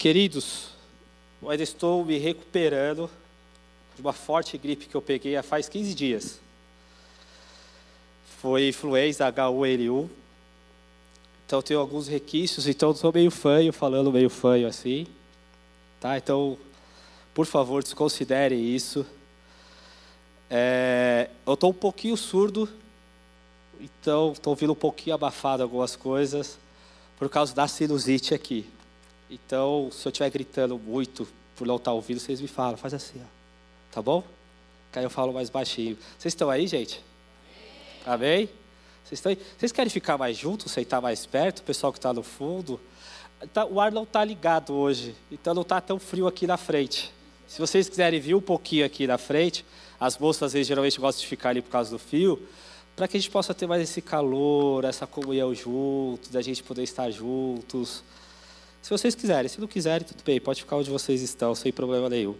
Queridos, eu ainda estou me recuperando de uma forte gripe que eu peguei há faz 15 dias. Foi influenza H1N1. Então tenho alguns requisitos, então estou meio fanho, falando meio fanho assim. Tá? Então, por favor, desconsiderem isso. É, eu estou um pouquinho surdo, então estou ouvindo um pouquinho abafado algumas coisas, por causa da sinusite aqui. Então, se eu estiver gritando muito por não estar ouvindo, vocês me falam, faz assim, ó. tá bom? Que aí eu falo mais baixinho. Vocês estão aí, gente? Amém? Vocês, estão aí? Vocês querem ficar mais juntos, sentar mais perto, o pessoal que está no fundo? Tá, o ar não está ligado hoje, então não está tão frio aqui na frente. Se vocês quiserem vir um pouquinho aqui na frente, as moças às vezes geralmente gostam de ficar ali por causa do fio, para que a gente possa ter mais esse calor, essa comunhão juntos, da gente poder estar juntos. Se vocês quiserem, se não quiserem, tudo bem, pode ficar onde vocês estão, sem problema nenhum.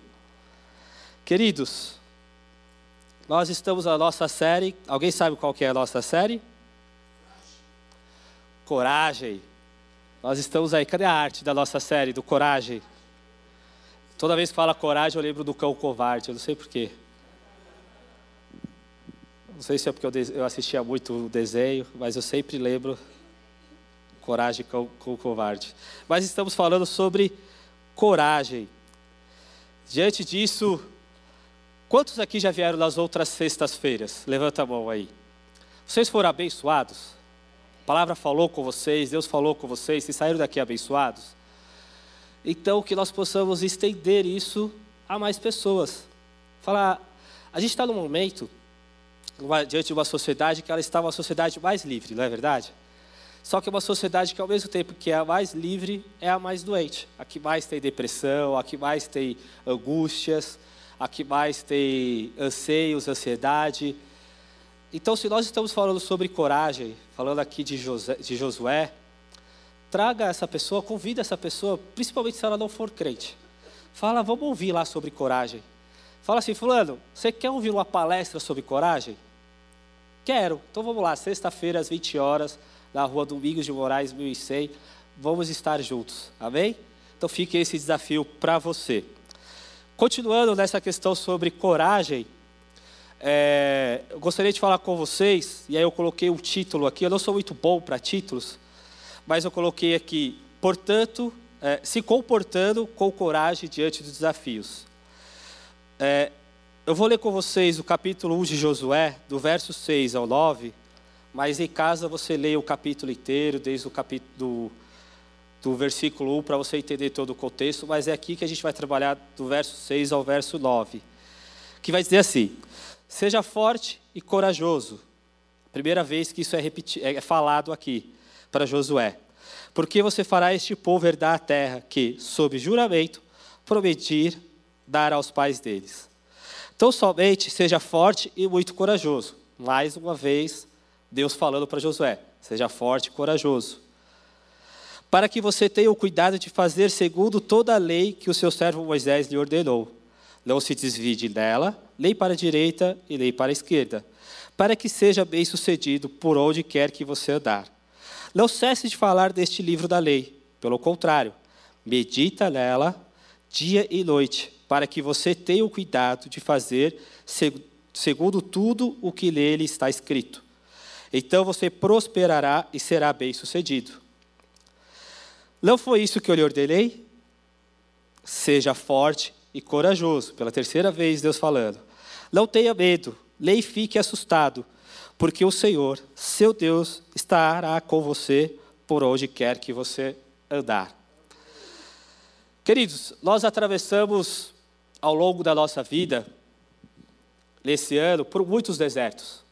Queridos, nós estamos na nossa série. Alguém sabe qual que é a nossa série? Coragem. Nós estamos aí. Cadê a arte da nossa série do Coragem? Toda vez que fala coragem, eu lembro do cão covarde. Eu não sei porquê. Não sei se é porque eu assistia muito o desenho, mas eu sempre lembro coragem com, com covarde. Mas estamos falando sobre coragem. Diante disso, quantos aqui já vieram nas outras sextas-feiras? Levanta a mão aí. Vocês foram abençoados? A palavra falou com vocês, Deus falou com vocês, e saíram daqui abençoados? Então, que nós possamos estender isso a mais pessoas. Falar, a gente está num momento, diante de uma sociedade, que ela está uma sociedade mais livre, não é verdade? Só que é uma sociedade que, ao mesmo tempo que é a mais livre, é a mais doente. A que mais tem depressão, a que mais tem angústias, a que mais tem anseios, ansiedade. Então, se nós estamos falando sobre coragem, falando aqui de, José, de Josué, traga essa pessoa, convida essa pessoa, principalmente se ela não for crente. Fala, vamos ouvir lá sobre coragem. Fala assim, fulano, você quer ouvir uma palestra sobre coragem? Quero. Então vamos lá, sexta-feira às 20 horas, na rua Domingos de Moraes, 1100. Vamos estar juntos, amém? Então fique esse desafio para você. Continuando nessa questão sobre coragem, é, eu gostaria de falar com vocês, e aí eu coloquei um título aqui, eu não sou muito bom para títulos, mas eu coloquei aqui, portanto, é, se comportando com coragem diante dos desafios. É, eu vou ler com vocês o capítulo 1 de Josué, do verso 6 ao 9, mas em casa você lê o capítulo inteiro, desde o capítulo do, do versículo 1 para você entender todo o contexto, mas é aqui que a gente vai trabalhar do verso 6 ao verso 9, que vai dizer assim: Seja forte e corajoso. Primeira vez que isso é, repeti é falado aqui para Josué. Porque você fará este povo herdar a terra que, sob juramento, prometir dar aos pais deles. Então, somente seja forte e muito corajoso. Mais uma vez, Deus falando para Josué: seja forte e corajoso. Para que você tenha o cuidado de fazer segundo toda a lei que o seu servo Moisés lhe ordenou. Não se desvie dela, nem para a direita e nem para a esquerda, para que seja bem sucedido por onde quer que você andar. Não cesse de falar deste livro da lei, pelo contrário, medita nela dia e noite, para que você tenha o cuidado de fazer segundo tudo o que nele está escrito. Então você prosperará e será bem-sucedido. Não foi isso que eu lhe ordenei? Seja forte e corajoso. Pela terceira vez, Deus falando. Não tenha medo, nem fique assustado, porque o Senhor, seu Deus, estará com você por onde quer que você andar. Queridos, nós atravessamos ao longo da nossa vida, nesse ano, por muitos desertos.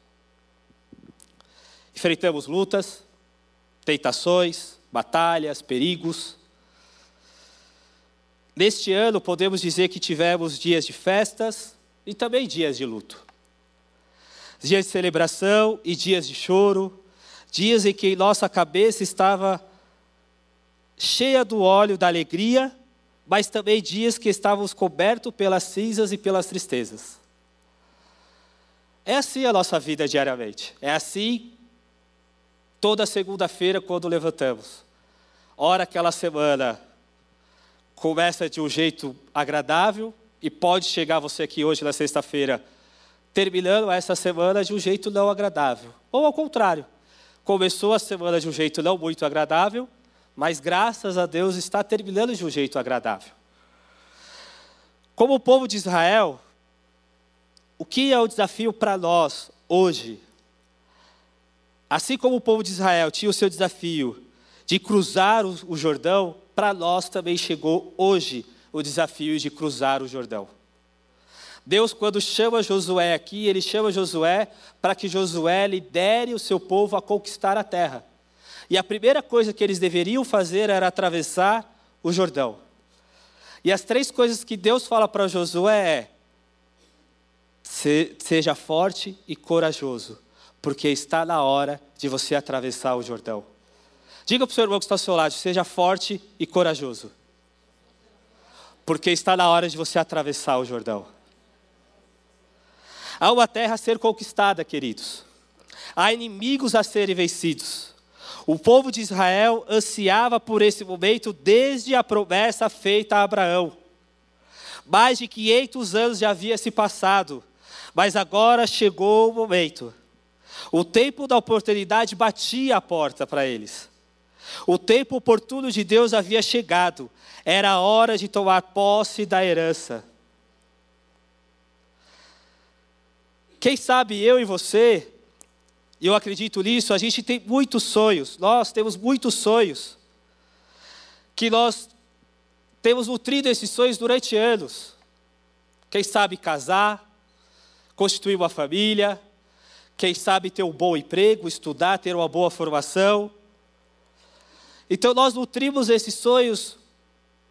Enfrentamos lutas, tentações, batalhas, perigos. Neste ano, podemos dizer que tivemos dias de festas e também dias de luto. Dias de celebração e dias de choro, dias em que nossa cabeça estava cheia do óleo da alegria, mas também dias que estávamos cobertos pelas cinzas e pelas tristezas. É assim a nossa vida diariamente. É assim toda segunda-feira quando levantamos. Ora aquela semana começa de um jeito agradável e pode chegar você aqui hoje na sexta-feira terminando essa semana de um jeito não agradável. Ou ao contrário, começou a semana de um jeito não muito agradável, mas graças a Deus está terminando de um jeito agradável. Como o povo de Israel, o que é o desafio para nós hoje? Assim como o povo de Israel tinha o seu desafio de cruzar o Jordão, para nós também chegou hoje o desafio de cruzar o Jordão. Deus, quando chama Josué aqui, ele chama Josué para que Josué lidere o seu povo a conquistar a terra. E a primeira coisa que eles deveriam fazer era atravessar o Jordão. E as três coisas que Deus fala para Josué é: seja forte e corajoso, porque está na hora de você atravessar o Jordão. Diga para o seu irmão que está ao seu lado: seja forte e corajoso. Porque está na hora de você atravessar o Jordão. Há uma terra a ser conquistada, queridos. Há inimigos a serem vencidos. O povo de Israel ansiava por esse momento desde a promessa feita a Abraão. Mais de 500 anos já havia se passado, mas agora chegou o momento. O tempo da oportunidade batia a porta para eles. O tempo oportuno de Deus havia chegado. Era a hora de tomar posse da herança. Quem sabe eu e você, eu acredito nisso, a gente tem muitos sonhos. Nós temos muitos sonhos. Que nós temos nutrido esses sonhos durante anos. Quem sabe casar, constituir uma família, quem sabe ter um bom emprego, estudar, ter uma boa formação. Então nós nutrimos esses sonhos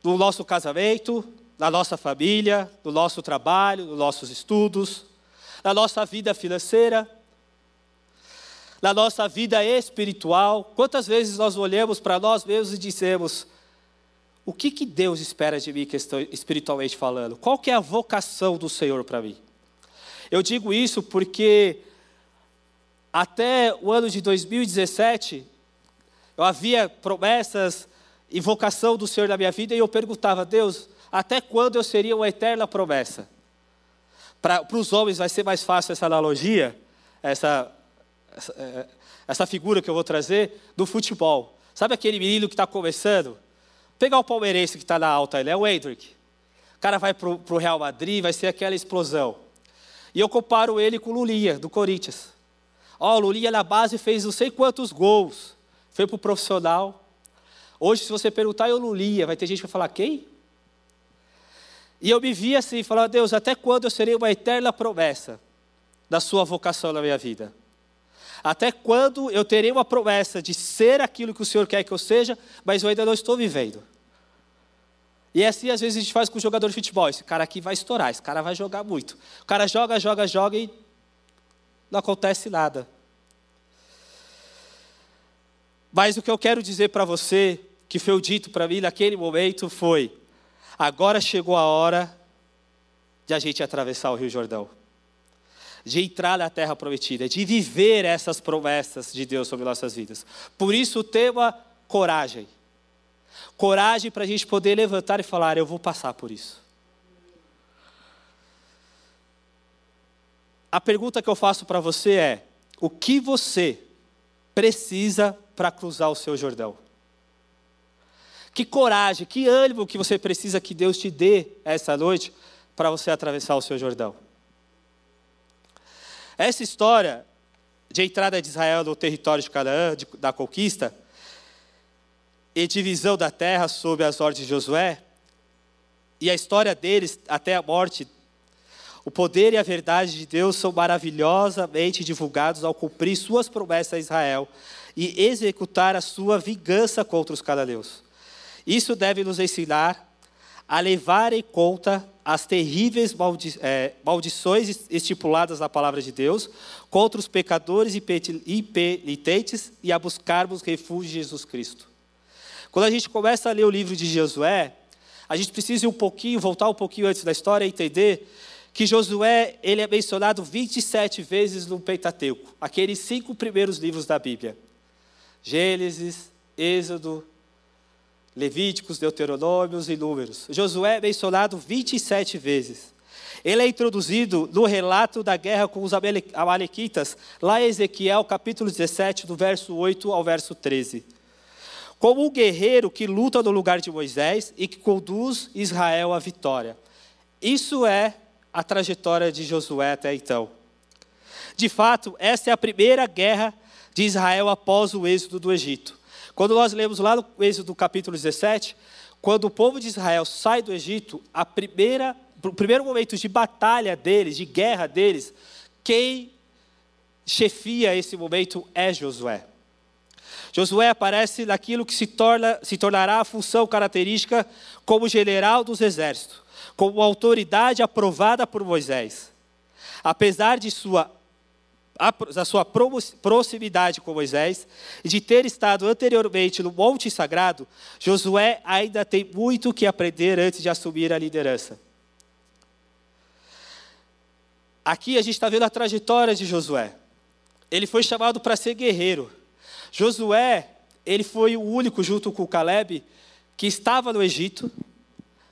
no nosso casamento, na nossa família, no nosso trabalho, nos nossos estudos, na nossa vida financeira, na nossa vida espiritual. Quantas vezes nós olhamos para nós mesmos e dizemos: o que, que Deus espera de mim espiritualmente falando? Qual que é a vocação do Senhor para mim? Eu digo isso porque até o ano de 2017 eu havia promessas e vocação do Senhor na minha vida e eu perguntava, Deus, até quando eu seria uma eterna promessa? Para os homens vai ser mais fácil essa analogia, essa, essa, é, essa figura que eu vou trazer, do futebol. Sabe aquele menino que está começando? Pegar o palmeirense que está na alta, ele é o Hendrick. O cara vai para o Real Madrid, vai ser aquela explosão. E eu comparo ele com o Lulinha, do Corinthians. Ó, oh, o Lulinha na base fez não sei quantos gols foi para o profissional. Hoje, se você perguntar, eu lia, vai ter gente que vai falar, quem? E eu me vi assim, falando, Deus, até quando eu serei uma eterna promessa da sua vocação na minha vida? Até quando eu terei uma promessa de ser aquilo que o Senhor quer que eu seja, mas eu ainda não estou vivendo? E é assim, às vezes, a gente faz com o jogador de futebol. Esse cara aqui vai estourar, esse cara vai jogar muito. O cara joga, joga, joga e não acontece nada. Mas o que eu quero dizer para você, que foi dito para mim naquele momento, foi: agora chegou a hora de a gente atravessar o Rio Jordão, de entrar na terra prometida, de viver essas promessas de Deus sobre nossas vidas. Por isso o tema coragem. Coragem para a gente poder levantar e falar: eu vou passar por isso. A pergunta que eu faço para você é: o que você precisa para cruzar o seu Jordão. Que coragem, que ânimo que você precisa que Deus te dê essa noite para você atravessar o seu Jordão. Essa história de entrada de Israel no território de Canaã, de, da conquista, e divisão da terra sob as ordens de Josué, e a história deles até a morte, o poder e a verdade de Deus são maravilhosamente divulgados ao cumprir suas promessas a Israel e executar a sua vingança contra os cananeus. Isso deve nos ensinar a levar em conta as terríveis maldi é, maldições estipuladas na palavra de Deus contra os pecadores e penitentes e a buscarmos refúgio em Jesus Cristo. Quando a gente começa a ler o livro de Josué, a gente precisa ir um pouquinho, voltar um pouquinho antes da história e entender que Josué ele é mencionado 27 vezes no Pentateuco, aqueles cinco primeiros livros da Bíblia. Gênesis, Êxodo, Levíticos, Deuteronômios e Números. Josué é mencionado 27 vezes. Ele é introduzido no relato da guerra com os Amalequitas, lá em Ezequiel, capítulo 17, do verso 8 ao verso 13. Como um guerreiro que luta no lugar de Moisés e que conduz Israel à vitória. Isso é a trajetória de Josué até então. De fato, essa é a primeira guerra de Israel após o êxodo do Egito. Quando nós lemos lá no Êxodo capítulo 17, quando o povo de Israel sai do Egito, a primeira, o primeiro momento de batalha deles, de guerra deles, quem chefia esse momento é Josué. Josué aparece naquilo que se, torna, se tornará a função característica como general dos exércitos, como autoridade aprovada por Moisés. Apesar de sua da sua proximidade com Moisés e de ter estado anteriormente no Monte Sagrado, Josué ainda tem muito que aprender antes de assumir a liderança. Aqui a gente está vendo a trajetória de Josué. Ele foi chamado para ser guerreiro. Josué, ele foi o único, junto com Caleb, que estava no Egito,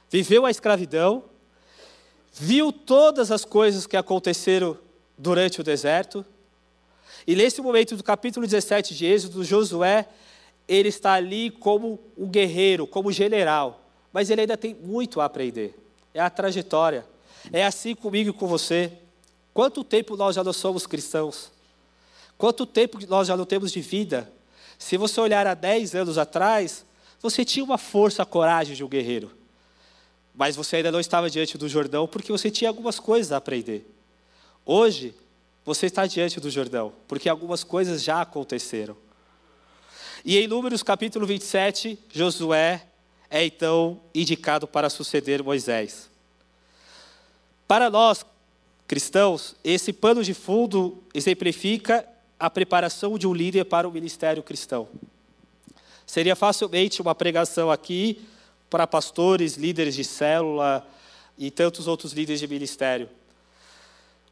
viveu a escravidão, viu todas as coisas que aconteceram durante o deserto, e nesse momento do capítulo 17 de Êxodo, Josué, ele está ali como um guerreiro, como general, mas ele ainda tem muito a aprender. É a trajetória. É assim comigo e com você. Quanto tempo nós já não somos cristãos? Quanto tempo nós já não temos de vida? Se você olhar há 10 anos atrás, você tinha uma força, a coragem de um guerreiro. Mas você ainda não estava diante do Jordão porque você tinha algumas coisas a aprender. Hoje, você está diante do Jordão, porque algumas coisas já aconteceram. E em Números capítulo 27, Josué é então indicado para suceder Moisés. Para nós, cristãos, esse pano de fundo exemplifica a preparação de um líder para o ministério cristão. Seria facilmente uma pregação aqui para pastores, líderes de célula e tantos outros líderes de ministério.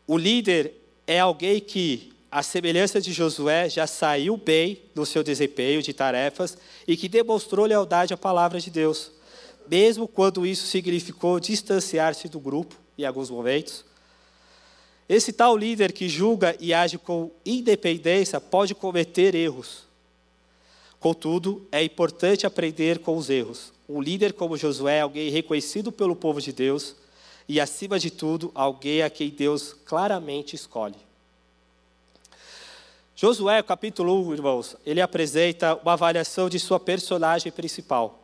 O líder é alguém que, à semelhança de Josué, já saiu bem no seu desempenho de tarefas e que demonstrou lealdade à palavra de Deus, mesmo quando isso significou distanciar-se do grupo em alguns momentos. Esse tal líder que julga e age com independência pode cometer erros. Contudo, é importante aprender com os erros. Um líder como Josué alguém reconhecido pelo povo de Deus e, acima de tudo, alguém a quem Deus claramente escolhe. Josué, capítulo 1, irmãos, ele apresenta uma avaliação de sua personagem principal,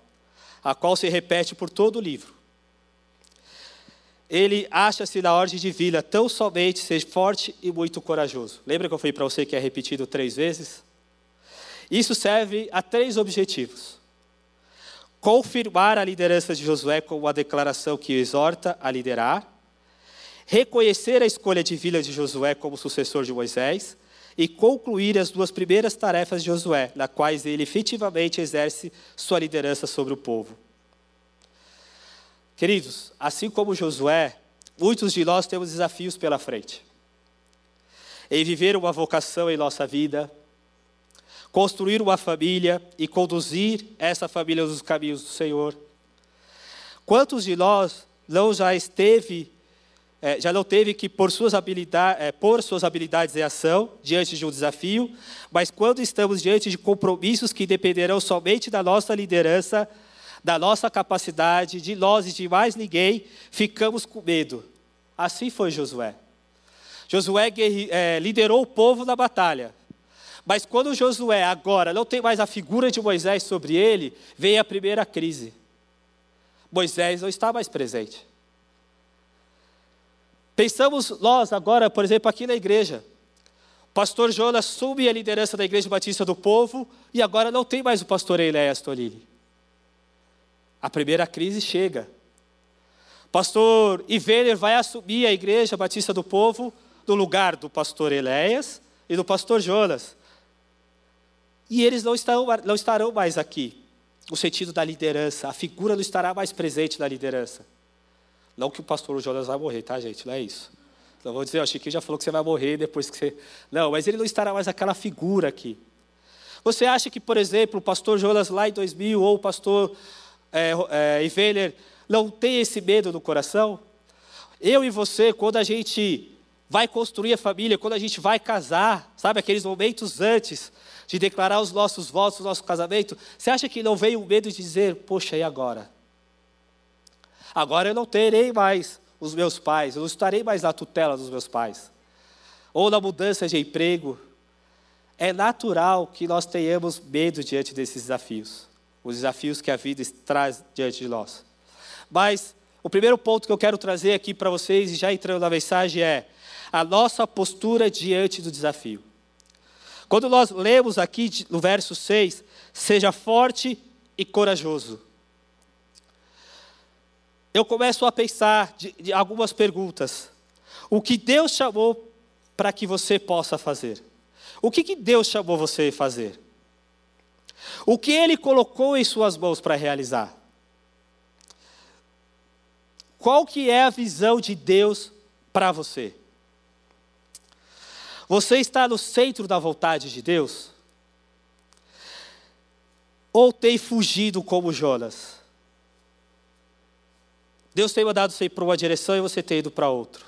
a qual se repete por todo o livro. Ele acha-se na ordem de vida tão somente ser forte e muito corajoso. Lembra que eu falei para você que é repetido três vezes? Isso serve a três objetivos confirmar a liderança de Josué com uma declaração que exorta a liderar, reconhecer a escolha divina de Josué como sucessor de Moisés e concluir as duas primeiras tarefas de Josué, na quais ele efetivamente exerce sua liderança sobre o povo. Queridos, assim como Josué, muitos de nós temos desafios pela frente. Em viver uma vocação em nossa vida, construir uma família e conduzir essa família nos caminhos do Senhor. Quantos de nós não já esteve, é, já não teve que pôr suas, habilidades, é, pôr suas habilidades em ação diante de um desafio, mas quando estamos diante de compromissos que dependerão somente da nossa liderança, da nossa capacidade, de nós e de mais ninguém, ficamos com medo. Assim foi Josué. Josué é, liderou o povo na batalha, mas quando Josué agora não tem mais a figura de Moisés sobre ele, vem a primeira crise. Moisés não está mais presente. Pensamos nós agora, por exemplo, aqui na igreja. Pastor Jonas assume a liderança da Igreja Batista do Povo e agora não tem mais o pastor Eiléas Tolini. A primeira crise chega. Pastor Ivener vai assumir a Igreja Batista do Povo no lugar do pastor Eléas e do pastor Jonas. E eles não estarão, não estarão mais aqui. No sentido da liderança. A figura não estará mais presente na liderança. Não que o pastor Jonas vai morrer, tá, gente? Não é isso. Não vou dizer, o Chiquinho já falou que você vai morrer depois que você. Não, mas ele não estará mais aquela figura aqui. Você acha que, por exemplo, o pastor Jonas lá em 2000 ou o pastor é, é, Iveler não tem esse medo no coração? Eu e você, quando a gente vai construir a família, quando a gente vai casar, sabe, aqueles momentos antes de declarar os nossos votos, o nosso casamento, você acha que não veio o medo de dizer, poxa, e agora? Agora eu não terei mais os meus pais, eu não estarei mais na tutela dos meus pais. Ou na mudança de emprego. É natural que nós tenhamos medo diante desses desafios, os desafios que a vida traz diante de nós. Mas o primeiro ponto que eu quero trazer aqui para vocês, e já entrando na mensagem, é a nossa postura diante do desafio. Quando nós lemos aqui no verso 6, seja forte e corajoso. Eu começo a pensar de, de algumas perguntas. O que Deus chamou para que você possa fazer? O que, que Deus chamou você a fazer? O que Ele colocou em suas mãos para realizar? Qual que é a visão de Deus para você? Você está no centro da vontade de Deus? Ou tem fugido como Jonas? Deus tem mandado você ir para uma direção e você tem ido para outra.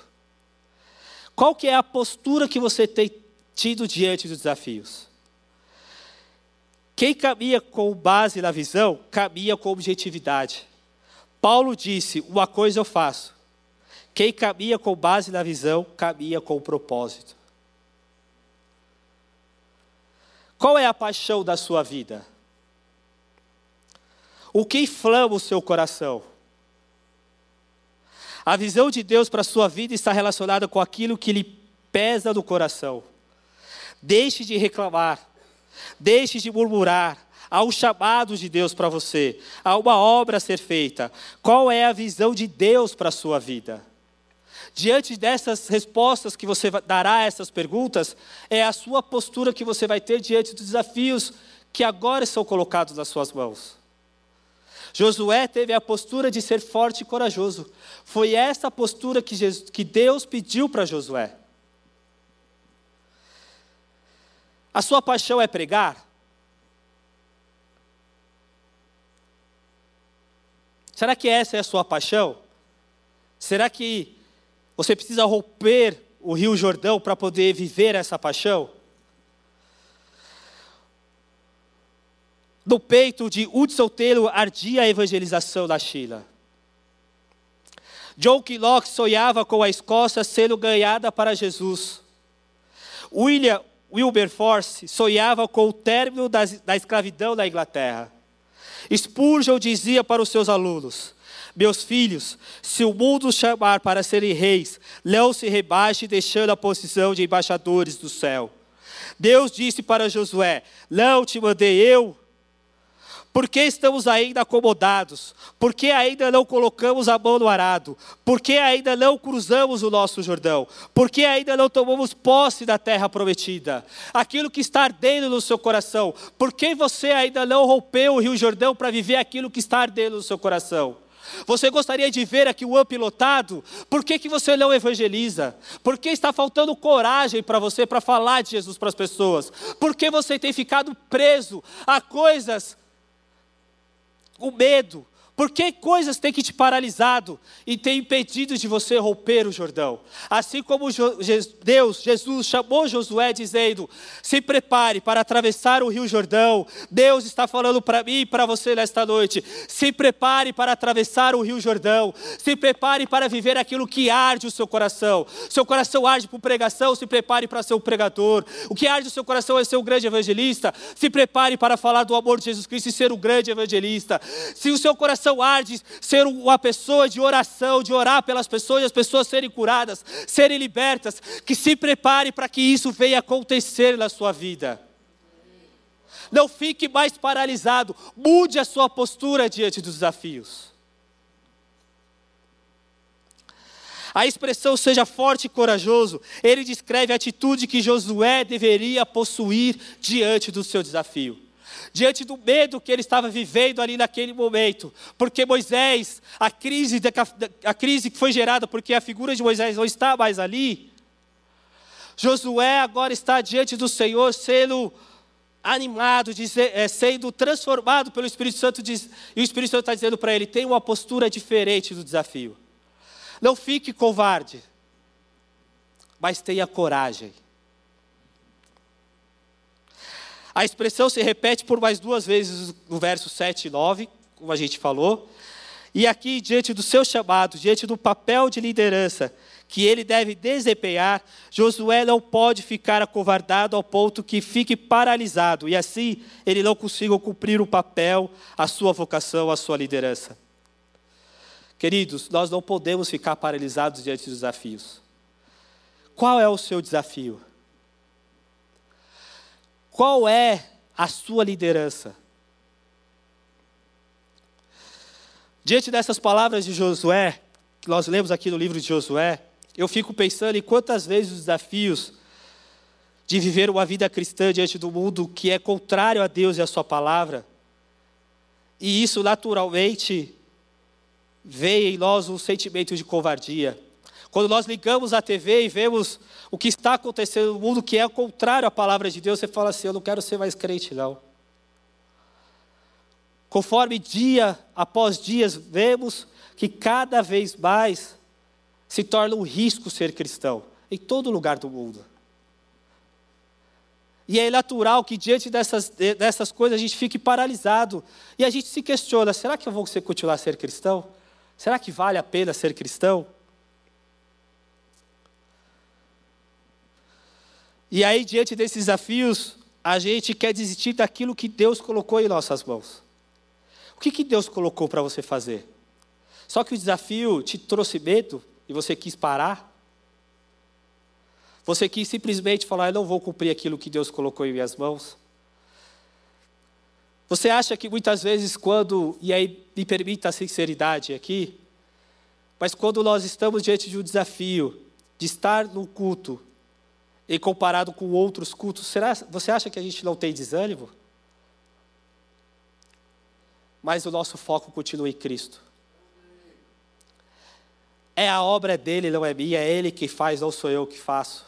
Qual que é a postura que você tem tido diante dos desafios? Quem caminha com base na visão, caminha com objetividade. Paulo disse: Uma coisa eu faço. Quem caminha com base na visão, caminha com propósito. Qual é a paixão da sua vida? O que inflama o seu coração? A visão de Deus para a sua vida está relacionada com aquilo que lhe pesa no coração. Deixe de reclamar, deixe de murmurar, Há um chamado de Deus para você, há uma obra a ser feita. Qual é a visão de Deus para a sua vida? Diante dessas respostas que você dará a essas perguntas, é a sua postura que você vai ter diante dos desafios que agora são colocados nas suas mãos. Josué teve a postura de ser forte e corajoso. Foi essa postura que, Jesus, que Deus pediu para Josué. A sua paixão é pregar? Será que essa é a sua paixão? Será que você precisa romper o Rio Jordão para poder viver essa paixão? No peito de Hudson Taylor ardia a evangelização da China. John Killock sonhava com a Escócia sendo ganhada para Jesus. William Wilberforce sonhava com o término da, da escravidão na Inglaterra. Spurgeon dizia para os seus alunos: Meus filhos, se o mundo chamar para serem reis, não se rebaixe deixando a posição de embaixadores do céu. Deus disse para Josué: Não te mandei eu, por que estamos ainda acomodados? Por que ainda não colocamos a mão no arado? Por que ainda não cruzamos o nosso Jordão? Por que ainda não tomamos posse da terra prometida? Aquilo que está ardendo no seu coração. Por que você ainda não rompeu o Rio Jordão para viver aquilo que está ardendo no seu coração? Você gostaria de ver aqui o up lotado? Por que, que você não evangeliza? Por que está faltando coragem para você para falar de Jesus para as pessoas? Por que você tem ficado preso a coisas o medo, por que coisas têm que te paralisado e têm impedido de você romper o Jordão? Assim como Deus, Jesus chamou Josué dizendo: se prepare para atravessar o Rio Jordão. Deus está falando para mim e para você nesta noite: se prepare para atravessar o Rio Jordão. Se prepare para viver aquilo que arde o seu coração. Seu coração arde por pregação, se prepare para ser um pregador. O que arde o seu coração é ser um grande evangelista. Se prepare para falar do amor de Jesus Cristo e ser um grande evangelista. Se o seu coração coração arde ser uma pessoa de oração, de orar pelas pessoas as pessoas serem curadas, serem libertas, que se prepare para que isso venha acontecer na sua vida. Não fique mais paralisado, mude a sua postura diante dos desafios. A expressão seja forte e corajoso, ele descreve a atitude que Josué deveria possuir diante do seu desafio diante do medo que ele estava vivendo ali naquele momento, porque Moisés, a crise, a crise que foi gerada porque a figura de Moisés não está mais ali, Josué agora está diante do Senhor sendo animado, é, sendo transformado pelo Espírito Santo, e o Espírito Santo está dizendo para ele: tem uma postura diferente do desafio. Não fique covarde, mas tenha coragem. A expressão se repete por mais duas vezes no verso 7 e 9, como a gente falou. E aqui, diante do seu chamado, diante do papel de liderança que ele deve desempenhar, Josué não pode ficar acovardado ao ponto que fique paralisado e assim ele não consiga cumprir o papel, a sua vocação, a sua liderança. Queridos, nós não podemos ficar paralisados diante dos desafios. Qual é o seu desafio? Qual é a sua liderança? Diante dessas palavras de Josué, que nós lemos aqui no livro de Josué, eu fico pensando em quantas vezes os desafios de viver uma vida cristã diante do mundo que é contrário a Deus e a Sua palavra, e isso naturalmente vê em nós um sentimento de covardia. Quando nós ligamos a TV e vemos o que está acontecendo no mundo que é contrário à palavra de Deus, você fala assim: eu não quero ser mais crente, não. Conforme dia após dia vemos que cada vez mais se torna um risco ser cristão, em todo lugar do mundo. E é natural que diante dessas, dessas coisas a gente fique paralisado. E a gente se questiona: será que eu vou continuar a ser cristão? Será que vale a pena ser cristão? E aí, diante desses desafios, a gente quer desistir daquilo que Deus colocou em nossas mãos. O que, que Deus colocou para você fazer? Só que o desafio te trouxe medo e você quis parar? Você quis simplesmente falar, eu não vou cumprir aquilo que Deus colocou em minhas mãos? Você acha que muitas vezes, quando, e aí me permita a sinceridade aqui, mas quando nós estamos diante de um desafio de estar no culto, e comparado com outros cultos, será, você acha que a gente não tem desânimo? Mas o nosso foco continua em Cristo. É a obra dele, não é minha, é ele que faz, não sou eu que faço.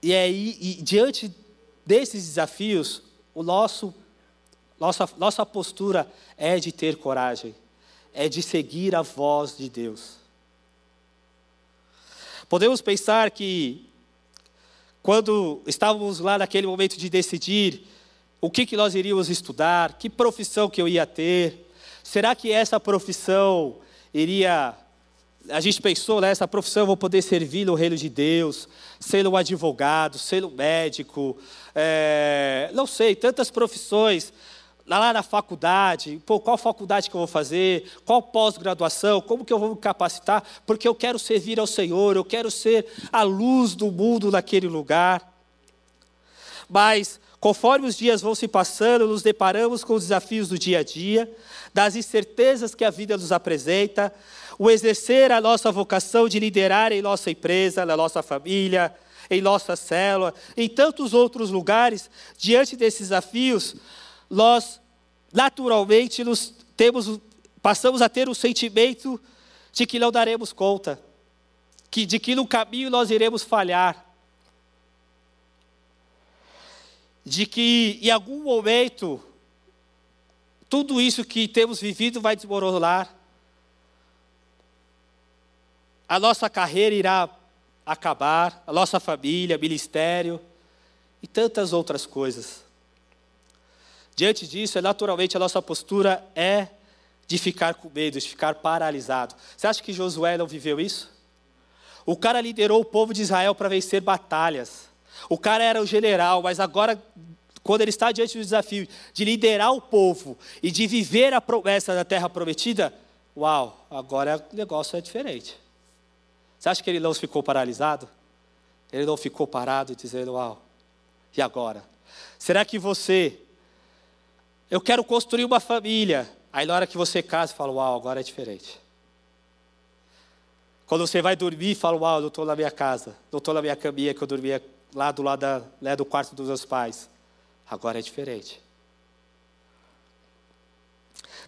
E aí, e diante desses desafios, o nosso, nossa, nossa postura é de ter coragem, é de seguir a voz de Deus. Podemos pensar que, quando estávamos lá naquele momento de decidir o que, que nós iríamos estudar, que profissão que eu ia ter, será que essa profissão iria. A gente pensou, né, essa profissão eu vou poder servir no reino de Deus, ser um advogado, ser um médico, é, não sei, tantas profissões lá na faculdade, pô, qual faculdade que eu vou fazer, qual pós-graduação, como que eu vou me capacitar, porque eu quero servir ao Senhor, eu quero ser a luz do mundo naquele lugar. Mas, conforme os dias vão se passando, nos deparamos com os desafios do dia a dia, das incertezas que a vida nos apresenta, o exercer a nossa vocação de liderar em nossa empresa, na nossa família, em nossa célula, em tantos outros lugares, diante desses desafios, nós naturalmente nos temos, passamos a ter o sentimento de que não daremos conta, que, de que no caminho nós iremos falhar, de que em algum momento tudo isso que temos vivido vai desmoronar, a nossa carreira irá acabar, a nossa família, ministério e tantas outras coisas. Diante disso, é naturalmente a nossa postura é de ficar com medo, de ficar paralisado. Você acha que Josué não viveu isso? O cara liderou o povo de Israel para vencer batalhas. O cara era o general, mas agora, quando ele está diante do desafio de liderar o povo e de viver a promessa da terra prometida, uau, agora o negócio é diferente. Você acha que ele não ficou paralisado? Ele não ficou parado dizendo, uau, e agora? Será que você eu quero construir uma família. Aí na hora que você casa, fala, uau, agora é diferente. Quando você vai dormir, fala, uau, eu estou na minha casa. Não estou na minha caminha que eu dormia lá do lado da, né, do quarto dos meus pais. Agora é diferente.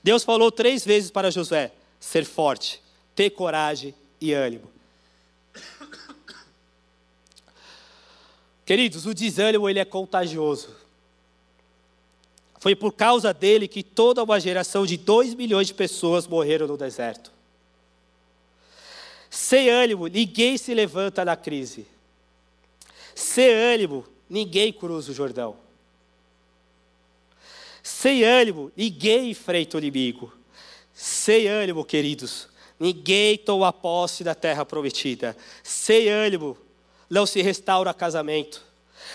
Deus falou três vezes para Josué: ser forte, ter coragem e ânimo. Queridos, o desânimo ele é contagioso. Foi por causa dele que toda uma geração de 2 milhões de pessoas morreram no deserto. Sem ânimo, ninguém se levanta na crise. Sem ânimo, ninguém cruza o Jordão. Sem ânimo, ninguém enfrenta o inimigo. Sem ânimo, queridos, ninguém toma posse da terra prometida. Sem ânimo, não se restaura casamento.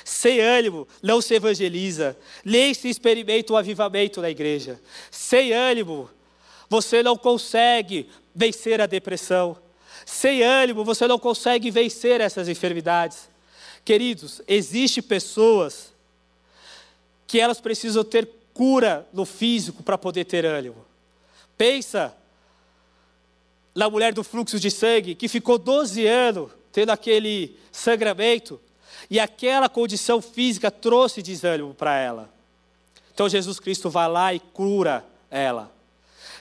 Sem ânimo, não se evangeliza, nem se experimenta o avivamento na igreja. Sem ânimo, você não consegue vencer a depressão. Sem ânimo, você não consegue vencer essas enfermidades. Queridos, existem pessoas que elas precisam ter cura no físico para poder ter ânimo. Pensa na mulher do fluxo de sangue que ficou 12 anos tendo aquele sangramento e aquela condição física trouxe desânimo para ela. Então Jesus Cristo vai lá e cura ela.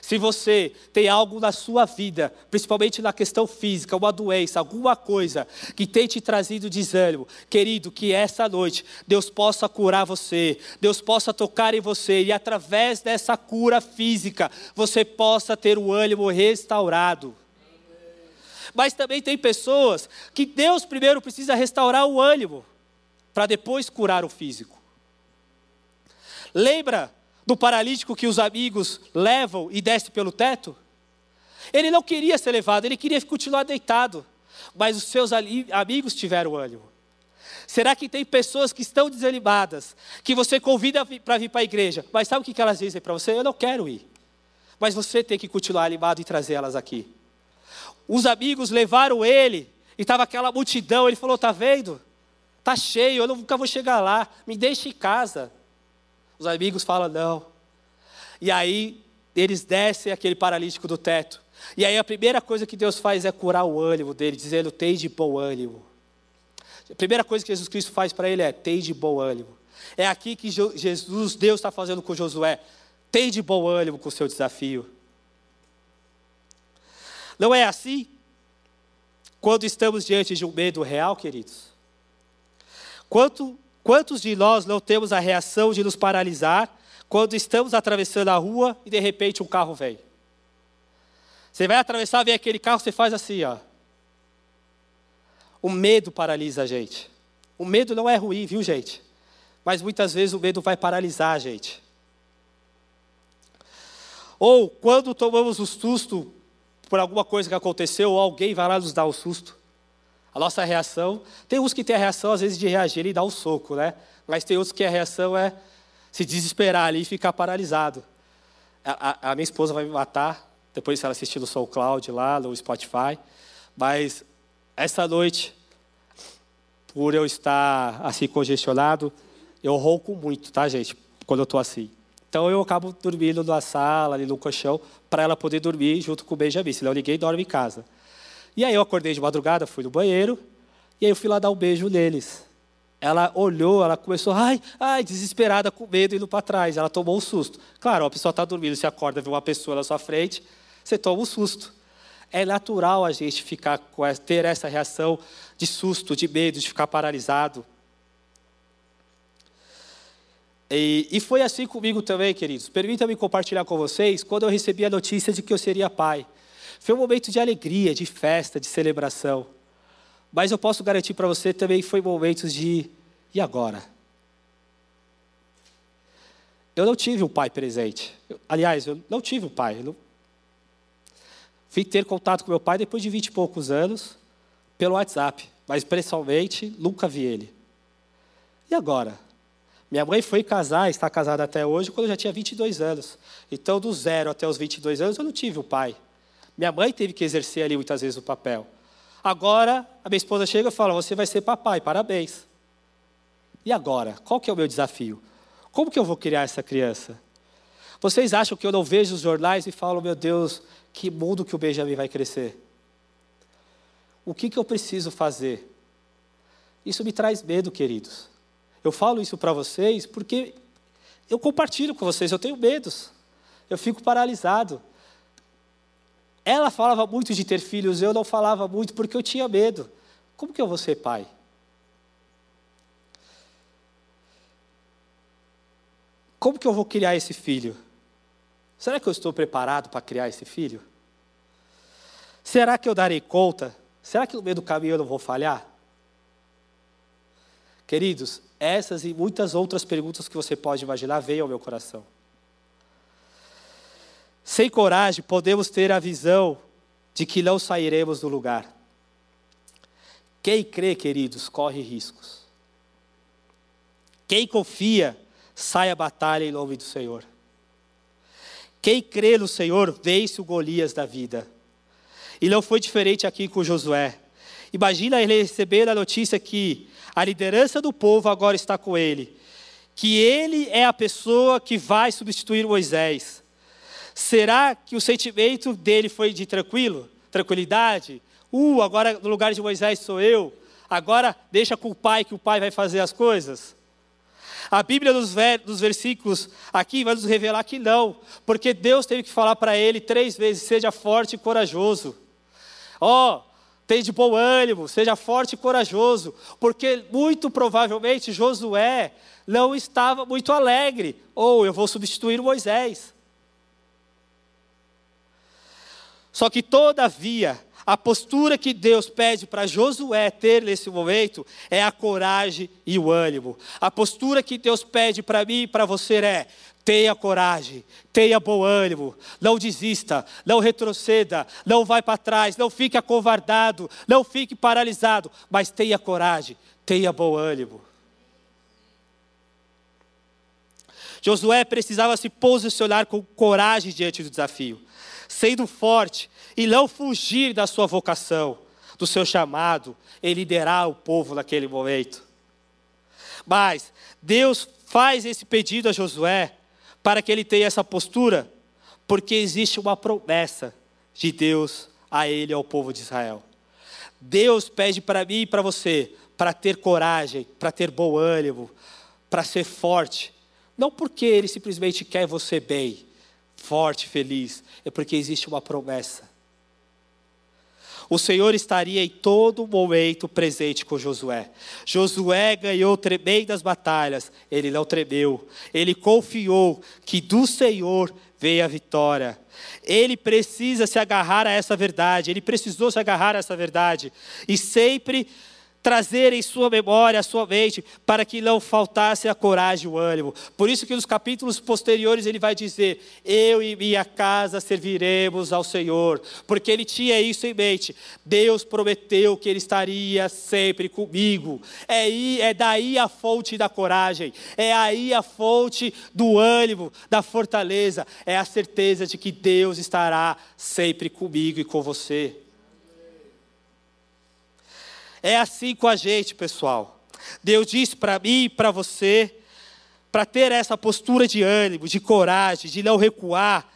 Se você tem algo na sua vida, principalmente na questão física, uma doença, alguma coisa que tem te trazido desânimo, querido, que essa noite Deus possa curar você, Deus possa tocar em você e através dessa cura física você possa ter o ânimo restaurado. Mas também tem pessoas que Deus primeiro precisa restaurar o ânimo para depois curar o físico. Lembra do paralítico que os amigos levam e desce pelo teto? Ele não queria ser levado, ele queria continuar deitado, mas os seus amigos tiveram ânimo. Será que tem pessoas que estão desanimadas, que você convida para vir para a igreja, mas sabe o que elas dizem para você? Eu não quero ir. Mas você tem que continuar animado e trazer elas aqui. Os amigos levaram ele, e estava aquela multidão, ele falou: Está vendo? Está cheio, eu nunca vou chegar lá, me deixe em casa. Os amigos falam não. E aí eles descem aquele paralítico do teto. E aí a primeira coisa que Deus faz é curar o ânimo dele, dizendo: tem de bom ânimo. A primeira coisa que Jesus Cristo faz para ele é: tem de bom ânimo. É aqui que Jesus, Deus está fazendo com Josué. Tem de bom ânimo com o seu desafio. Não é assim? Quando estamos diante de um medo real, queridos? Quanto Quantos de nós não temos a reação de nos paralisar quando estamos atravessando a rua e de repente um carro vem? Você vai atravessar, vem aquele carro, você faz assim, ó. O medo paralisa a gente. O medo não é ruim, viu, gente? Mas muitas vezes o medo vai paralisar a gente. Ou quando tomamos o susto por alguma coisa que aconteceu, ou alguém vai lá nos dar um susto. A nossa reação, tem uns que tem a reação às vezes de reagir e dar um soco, né? Mas tem outros que a reação é se desesperar ali e ficar paralisado. A, a, a minha esposa vai me matar, depois se ela assistir no Soul Cloud lá, no Spotify. Mas essa noite, por eu estar assim congestionado, eu rouco muito, tá, gente? Quando eu estou assim. Então eu acabo dormindo na sala, ali no colchão, para ela poder dormir junto com o Benjamin, senão ninguém dorme em casa. E aí eu acordei de madrugada, fui no banheiro, e aí eu fui lá dar um beijo neles. Ela olhou, ela começou, ai, ai, desesperada, com medo, indo para trás. Ela tomou um susto. Claro, a pessoa está dormindo, você acorda, vê uma pessoa na sua frente, você toma um susto. É natural a gente ficar ter essa reação de susto, de medo, de ficar paralisado. E, e foi assim comigo também, queridos. Permita-me compartilhar com vocês quando eu recebi a notícia de que eu seria pai. Foi um momento de alegria, de festa, de celebração. Mas eu posso garantir para você também foi momentos de e agora? Eu não tive um pai presente. Eu, aliás, eu não tive um pai. Não... Fui ter contato com meu pai depois de vinte e poucos anos, pelo WhatsApp. Mas, pessoalmente, nunca vi ele. E agora? Minha mãe foi casar, está casada até hoje, quando eu já tinha 22 anos. Então, do zero até os 22 anos, eu não tive um pai. Minha mãe teve que exercer ali muitas vezes o papel. Agora, a minha esposa chega e fala: Você vai ser papai, parabéns. E agora? Qual que é o meu desafio? Como que eu vou criar essa criança? Vocês acham que eu não vejo os jornais e falo: Meu Deus, que mundo que o Benjamin vai crescer? O que, que eu preciso fazer? Isso me traz medo, queridos. Eu falo isso para vocês porque eu compartilho com vocês, eu tenho medos, eu fico paralisado. Ela falava muito de ter filhos, eu não falava muito porque eu tinha medo. Como que eu vou ser pai? Como que eu vou criar esse filho? Será que eu estou preparado para criar esse filho? Será que eu darei conta? Será que no meio do caminho eu não vou falhar? Queridos, essas e muitas outras perguntas que você pode imaginar veio ao meu coração. Sem coragem, podemos ter a visão de que não sairemos do lugar. Quem crê, queridos, corre riscos. Quem confia, sai a batalha em nome do Senhor. Quem crê no Senhor, vence o Golias da vida. E não foi diferente aqui com Josué. Imagina ele receber a notícia que a liderança do povo agora está com ele, que ele é a pessoa que vai substituir Moisés. Será que o sentimento dele foi de tranquilo, tranquilidade? Uh, agora no lugar de Moisés sou eu. Agora deixa com o pai que o pai vai fazer as coisas. A Bíblia nos versículos aqui vai nos revelar que não, porque Deus teve que falar para ele três vezes: seja forte e corajoso. Ó, oh, tem de bom ânimo, seja forte e corajoso, porque muito provavelmente Josué não estava muito alegre, ou eu vou substituir Moisés. Só que, todavia, a postura que Deus pede para Josué ter nesse momento é a coragem e o ânimo. A postura que Deus pede para mim e para você é: tenha coragem, tenha bom ânimo, não desista, não retroceda, não vai para trás, não fique acovardado, não fique paralisado, mas tenha coragem, tenha bom ânimo. Josué precisava se posicionar com coragem diante do desafio sendo forte e não fugir da sua vocação, do seu chamado em liderar o povo naquele momento. Mas Deus faz esse pedido a Josué para que ele tenha essa postura, porque existe uma promessa de Deus a ele e ao povo de Israel. Deus pede para mim e para você para ter coragem, para ter bom ânimo, para ser forte, não porque ele simplesmente quer você bem, forte, feliz, é porque existe uma promessa. O Senhor estaria em todo momento presente com Josué. Josué ganhou tremendas batalhas, ele não tremeu. Ele confiou que do Senhor veio a vitória. Ele precisa se agarrar a essa verdade, ele precisou se agarrar a essa verdade. E sempre trazer em sua memória, a sua mente, para que não faltasse a coragem e o ânimo. Por isso que nos capítulos posteriores ele vai dizer: Eu e minha casa serviremos ao Senhor, porque ele tinha isso em mente. Deus prometeu que ele estaria sempre comigo. É, é daí a fonte da coragem, é aí a fonte do ânimo, da fortaleza, é a certeza de que Deus estará sempre comigo e com você. É assim com a gente, pessoal. Deus diz para mim e para você, para ter essa postura de ânimo, de coragem, de não recuar,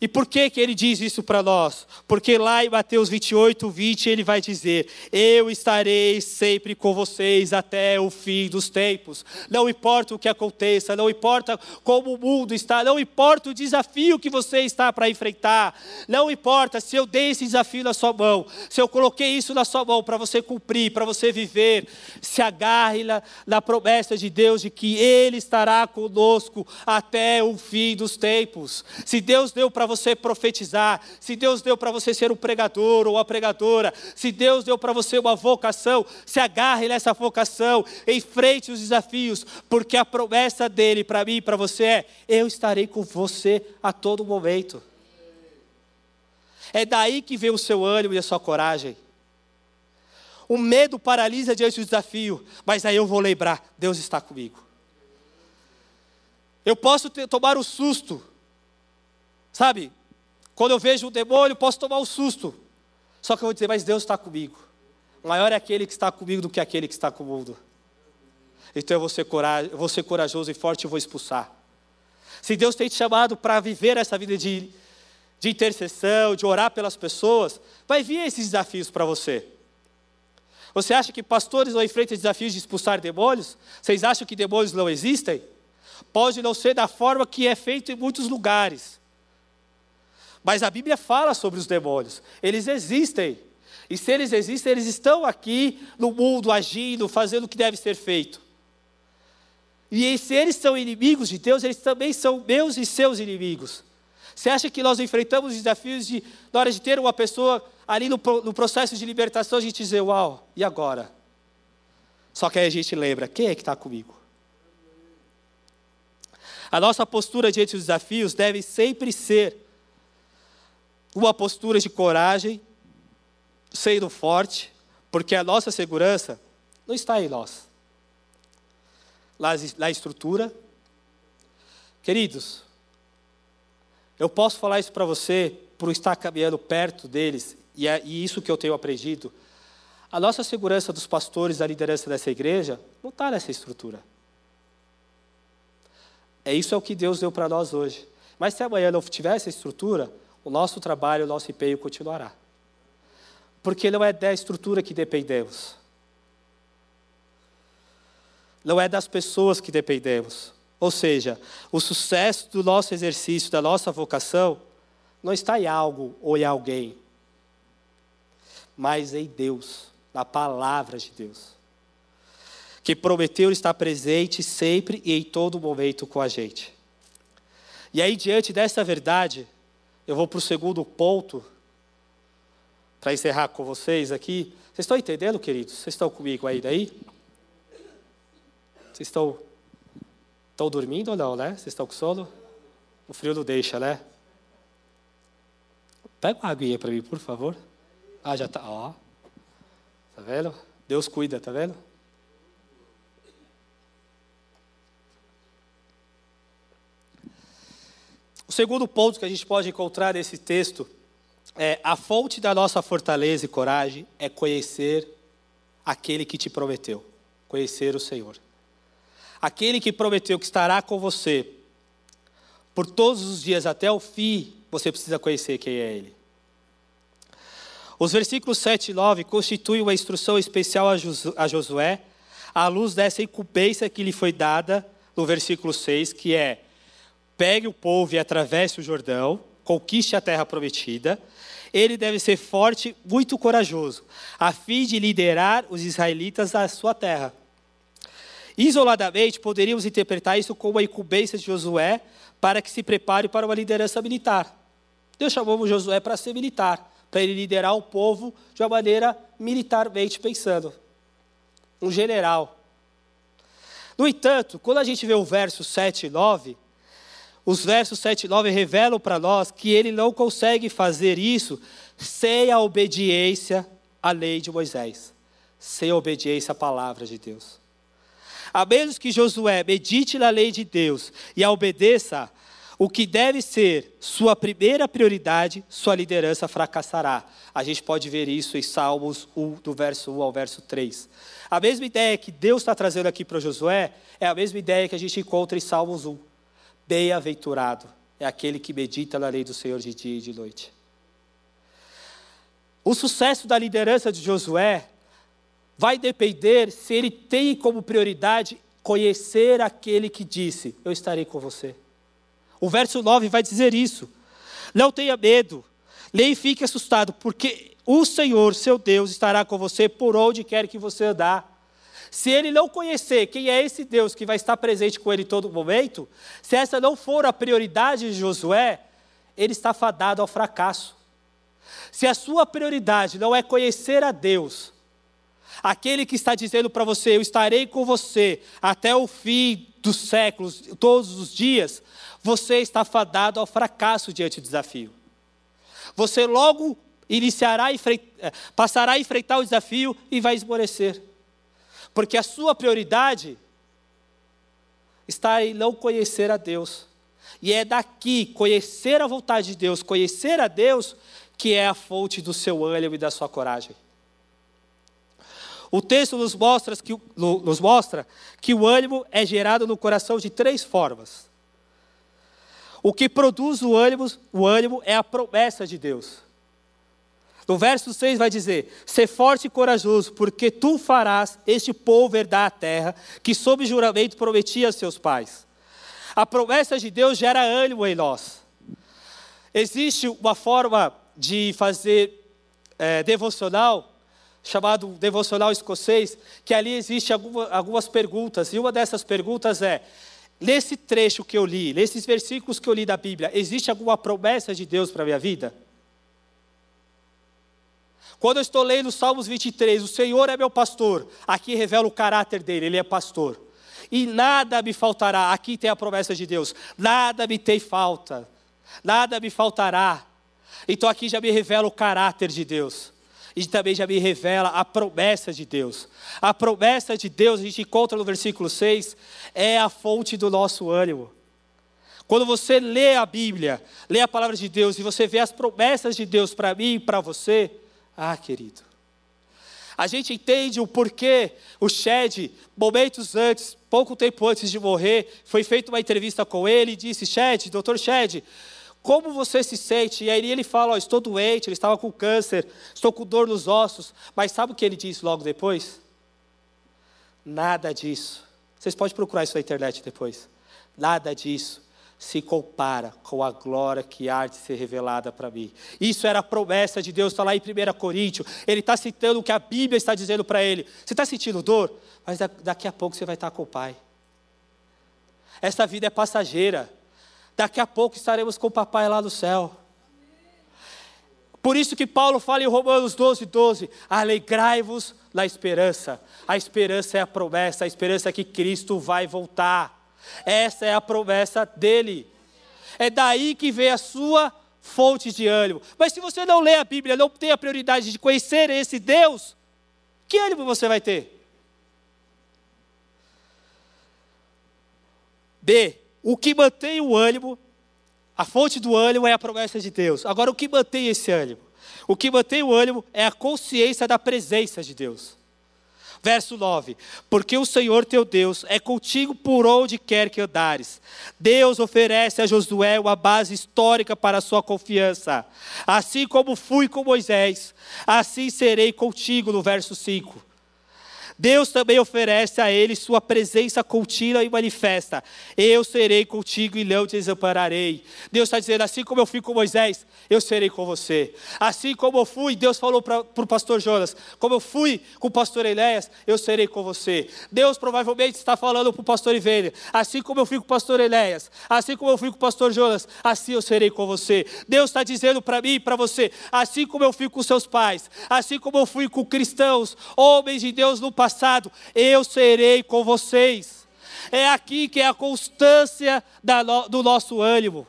e por que, que ele diz isso para nós? Porque lá em Mateus 28, 20, ele vai dizer: Eu estarei sempre com vocês até o fim dos tempos. Não importa o que aconteça, não importa como o mundo está, não importa o desafio que você está para enfrentar, não importa se eu dei esse desafio na sua mão, se eu coloquei isso na sua mão para você cumprir, para você viver, se agarre na, na promessa de Deus de que Ele estará conosco até o fim dos tempos. Se Deus deu para você profetizar, se Deus deu para você ser um pregador ou uma pregadora, se Deus deu para você uma vocação, se agarre nessa vocação, enfrente os desafios, porque a promessa dele para mim e para você é: eu estarei com você a todo momento. É daí que vem o seu ânimo e a sua coragem. O medo paralisa diante do desafio, mas aí eu vou lembrar: Deus está comigo. Eu posso ter, tomar o susto, Sabe? Quando eu vejo um demônio, posso tomar um susto. Só que eu vou dizer, mas Deus está comigo. Maior é aquele que está comigo do que aquele que está com o mundo. Então eu vou ser, vou ser corajoso e forte e vou expulsar. Se Deus tem te chamado para viver essa vida de, de intercessão, de orar pelas pessoas, vai vir esses desafios para você. Você acha que pastores não enfrentam desafios de expulsar demônios? Vocês acham que demônios não existem? Pode não ser da forma que é feito em muitos lugares. Mas a Bíblia fala sobre os demônios. Eles existem. E se eles existem, eles estão aqui no mundo agindo, fazendo o que deve ser feito. E se eles são inimigos de Deus, eles também são meus e seus inimigos. Você acha que nós enfrentamos desafios de, na hora de ter uma pessoa ali no, no processo de libertação, a gente dizer, uau, e agora? Só que aí a gente lembra, quem é que está comigo? A nossa postura diante dos desafios deve sempre ser uma postura de coragem, sendo forte, porque a nossa segurança não está em nós. Na estrutura. Queridos, eu posso falar isso para você por estar caminhando perto deles, e é isso que eu tenho aprendido. A nossa segurança dos pastores, da liderança dessa igreja, não está nessa estrutura. É isso é o que Deus deu para nós hoje. Mas se amanhã não tiver essa estrutura, o nosso trabalho, o nosso empenho continuará. Porque não é da estrutura que dependemos. Não é das pessoas que dependemos. Ou seja, o sucesso do nosso exercício, da nossa vocação, não está em algo ou em alguém, mas em Deus, na palavra de Deus que prometeu estar presente sempre e em todo momento com a gente. E aí, diante dessa verdade, eu vou para o segundo ponto, para encerrar com vocês aqui. Vocês estão entendendo, queridos? Vocês estão comigo aí daí? Vocês estão, estão dormindo ou não, né? Vocês estão com sono? O frio não deixa, né? Pega uma aguinha para mim, por favor. Ah, já está. Ó. Tá vendo? Deus cuida, tá vendo? O segundo ponto que a gente pode encontrar nesse texto é a fonte da nossa fortaleza e coragem é conhecer aquele que te prometeu, conhecer o Senhor. Aquele que prometeu que estará com você por todos os dias até o fim, você precisa conhecer quem é Ele. Os versículos 7 e 9 constituem uma instrução especial a Josué, à luz dessa incumbência que lhe foi dada no versículo 6, que é pegue o povo e atravesse o Jordão, conquiste a terra prometida. Ele deve ser forte, muito corajoso, a fim de liderar os israelitas à sua terra. Isoladamente, poderíamos interpretar isso como a incumbência de Josué para que se prepare para uma liderança militar. Deus chamou Josué para ser militar, para ele liderar o povo de uma maneira militarmente pensando. Um general. No entanto, quando a gente vê o verso 7 e 9, os versos 7 e 9 revelam para nós que ele não consegue fazer isso sem a obediência à lei de Moisés, sem a obediência à palavra de Deus. A menos que Josué medite na lei de Deus e a obedeça, o que deve ser sua primeira prioridade, sua liderança fracassará. A gente pode ver isso em Salmos 1, do verso 1 ao verso 3. A mesma ideia que Deus está trazendo aqui para Josué é a mesma ideia que a gente encontra em Salmos 1. Bem-aventurado é aquele que medita na lei do Senhor de dia e de noite. O sucesso da liderança de Josué vai depender se ele tem como prioridade conhecer aquele que disse: Eu estarei com você. O verso 9 vai dizer isso. Não tenha medo, nem fique assustado, porque o Senhor, seu Deus, estará com você por onde quer que você andar. Se ele não conhecer quem é esse Deus que vai estar presente com ele todo momento, se essa não for a prioridade de Josué, ele está fadado ao fracasso. Se a sua prioridade não é conhecer a Deus, aquele que está dizendo para você: Eu estarei com você até o fim dos séculos, todos os dias, você está fadado ao fracasso diante do desafio. Você logo iniciará, eh, passará a enfrentar o desafio e vai esmorecer. Porque a sua prioridade está em não conhecer a Deus. E é daqui, conhecer a vontade de Deus, conhecer a Deus, que é a fonte do seu ânimo e da sua coragem. O texto nos mostra, que, nos mostra que o ânimo é gerado no coração de três formas. O que produz o ânimo, o ânimo é a promessa de Deus. No verso 6 vai dizer: Ser forte e corajoso, porque tu farás este povo herdar a terra que, sob juramento, prometia a seus pais. A promessa de Deus gera ânimo em nós. Existe uma forma de fazer é, devocional chamado Devocional Escocês, que ali existe algumas perguntas, e uma dessas perguntas é: nesse trecho que eu li, nesses versículos que eu li da Bíblia, existe alguma promessa de Deus para a minha vida? Quando eu estou lendo Salmos 23, o Senhor é meu pastor, aqui revela o caráter dele, ele é pastor. E nada me faltará, aqui tem a promessa de Deus, nada me tem falta, nada me faltará. Então aqui já me revela o caráter de Deus. E também já me revela a promessa de Deus. A promessa de Deus, a gente encontra no versículo 6, é a fonte do nosso ânimo. Quando você lê a Bíblia, lê a palavra de Deus e você vê as promessas de Deus para mim e para você, ah, querido. A gente entende o porquê o Shed, momentos antes, pouco tempo antes de morrer, foi feita uma entrevista com ele e disse: Shed, doutor Shed, como você se sente? E aí ele fala: oh, Estou doente, ele estava com câncer, estou com dor nos ossos. Mas sabe o que ele disse logo depois? Nada disso. Vocês podem procurar isso na internet depois. Nada disso se compara com a glória que há de ser revelada para mim. Isso era a promessa de Deus, está lá em 1 Coríntios. Ele está citando o que a Bíblia está dizendo para ele. Você está sentindo dor? Mas daqui a pouco você vai estar com o Pai. Esta vida é passageira. Daqui a pouco estaremos com o Papai lá no céu. Por isso que Paulo fala em Romanos 12, 12: alegrai-vos na esperança. A esperança é a promessa, a esperança é que Cristo vai voltar. Essa é a promessa dele. É daí que vem a sua fonte de ânimo. Mas se você não lê a Bíblia, não tem a prioridade de conhecer esse Deus, que ânimo você vai ter? B. O que mantém o ânimo, a fonte do ânimo é a promessa de Deus. Agora, o que mantém esse ânimo? O que mantém o ânimo é a consciência da presença de Deus. Verso 9: Porque o Senhor teu Deus é contigo por onde quer que andares. Deus oferece a Josué uma base histórica para a sua confiança. Assim como fui com Moisés, assim serei contigo, no verso 5. Deus também oferece a ele sua presença contínua e manifesta. Eu serei contigo e não te desampararei. Deus está dizendo: assim como eu fui com Moisés, eu serei com você. Assim como eu fui, Deus falou para o pastor Jonas: como eu fui com o pastor Enéas, eu serei com você. Deus provavelmente está falando para o pastor Ivênia: assim como eu fui com o pastor Enéas, assim como eu fui com o pastor Jonas, assim eu serei com você. Deus está dizendo para mim e para você: assim como eu fui com seus pais, assim como eu fui com cristãos, homens de Deus no passado passado, eu serei com vocês. É aqui que é a constância do nosso ânimo.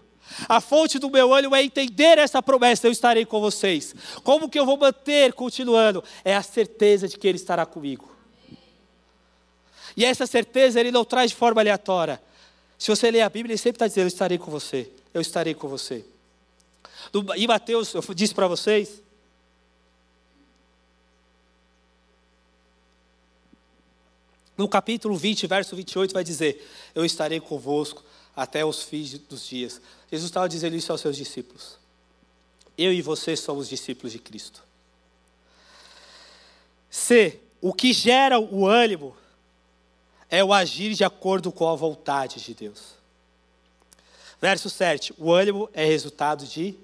A fonte do meu ânimo é entender essa promessa, eu estarei com vocês. Como que eu vou manter continuando? É a certeza de que Ele estará comigo. E essa certeza Ele não traz de forma aleatória. Se você ler a Bíblia, Ele sempre está dizendo: Eu estarei com você, eu estarei com você. Em Mateus, eu disse para vocês, No capítulo 20, verso 28, vai dizer: Eu estarei convosco até os fins dos dias. Jesus estava dizendo isso aos seus discípulos. Eu e você somos discípulos de Cristo. C. O que gera o ânimo é o agir de acordo com a vontade de Deus. Verso 7. O ânimo é resultado de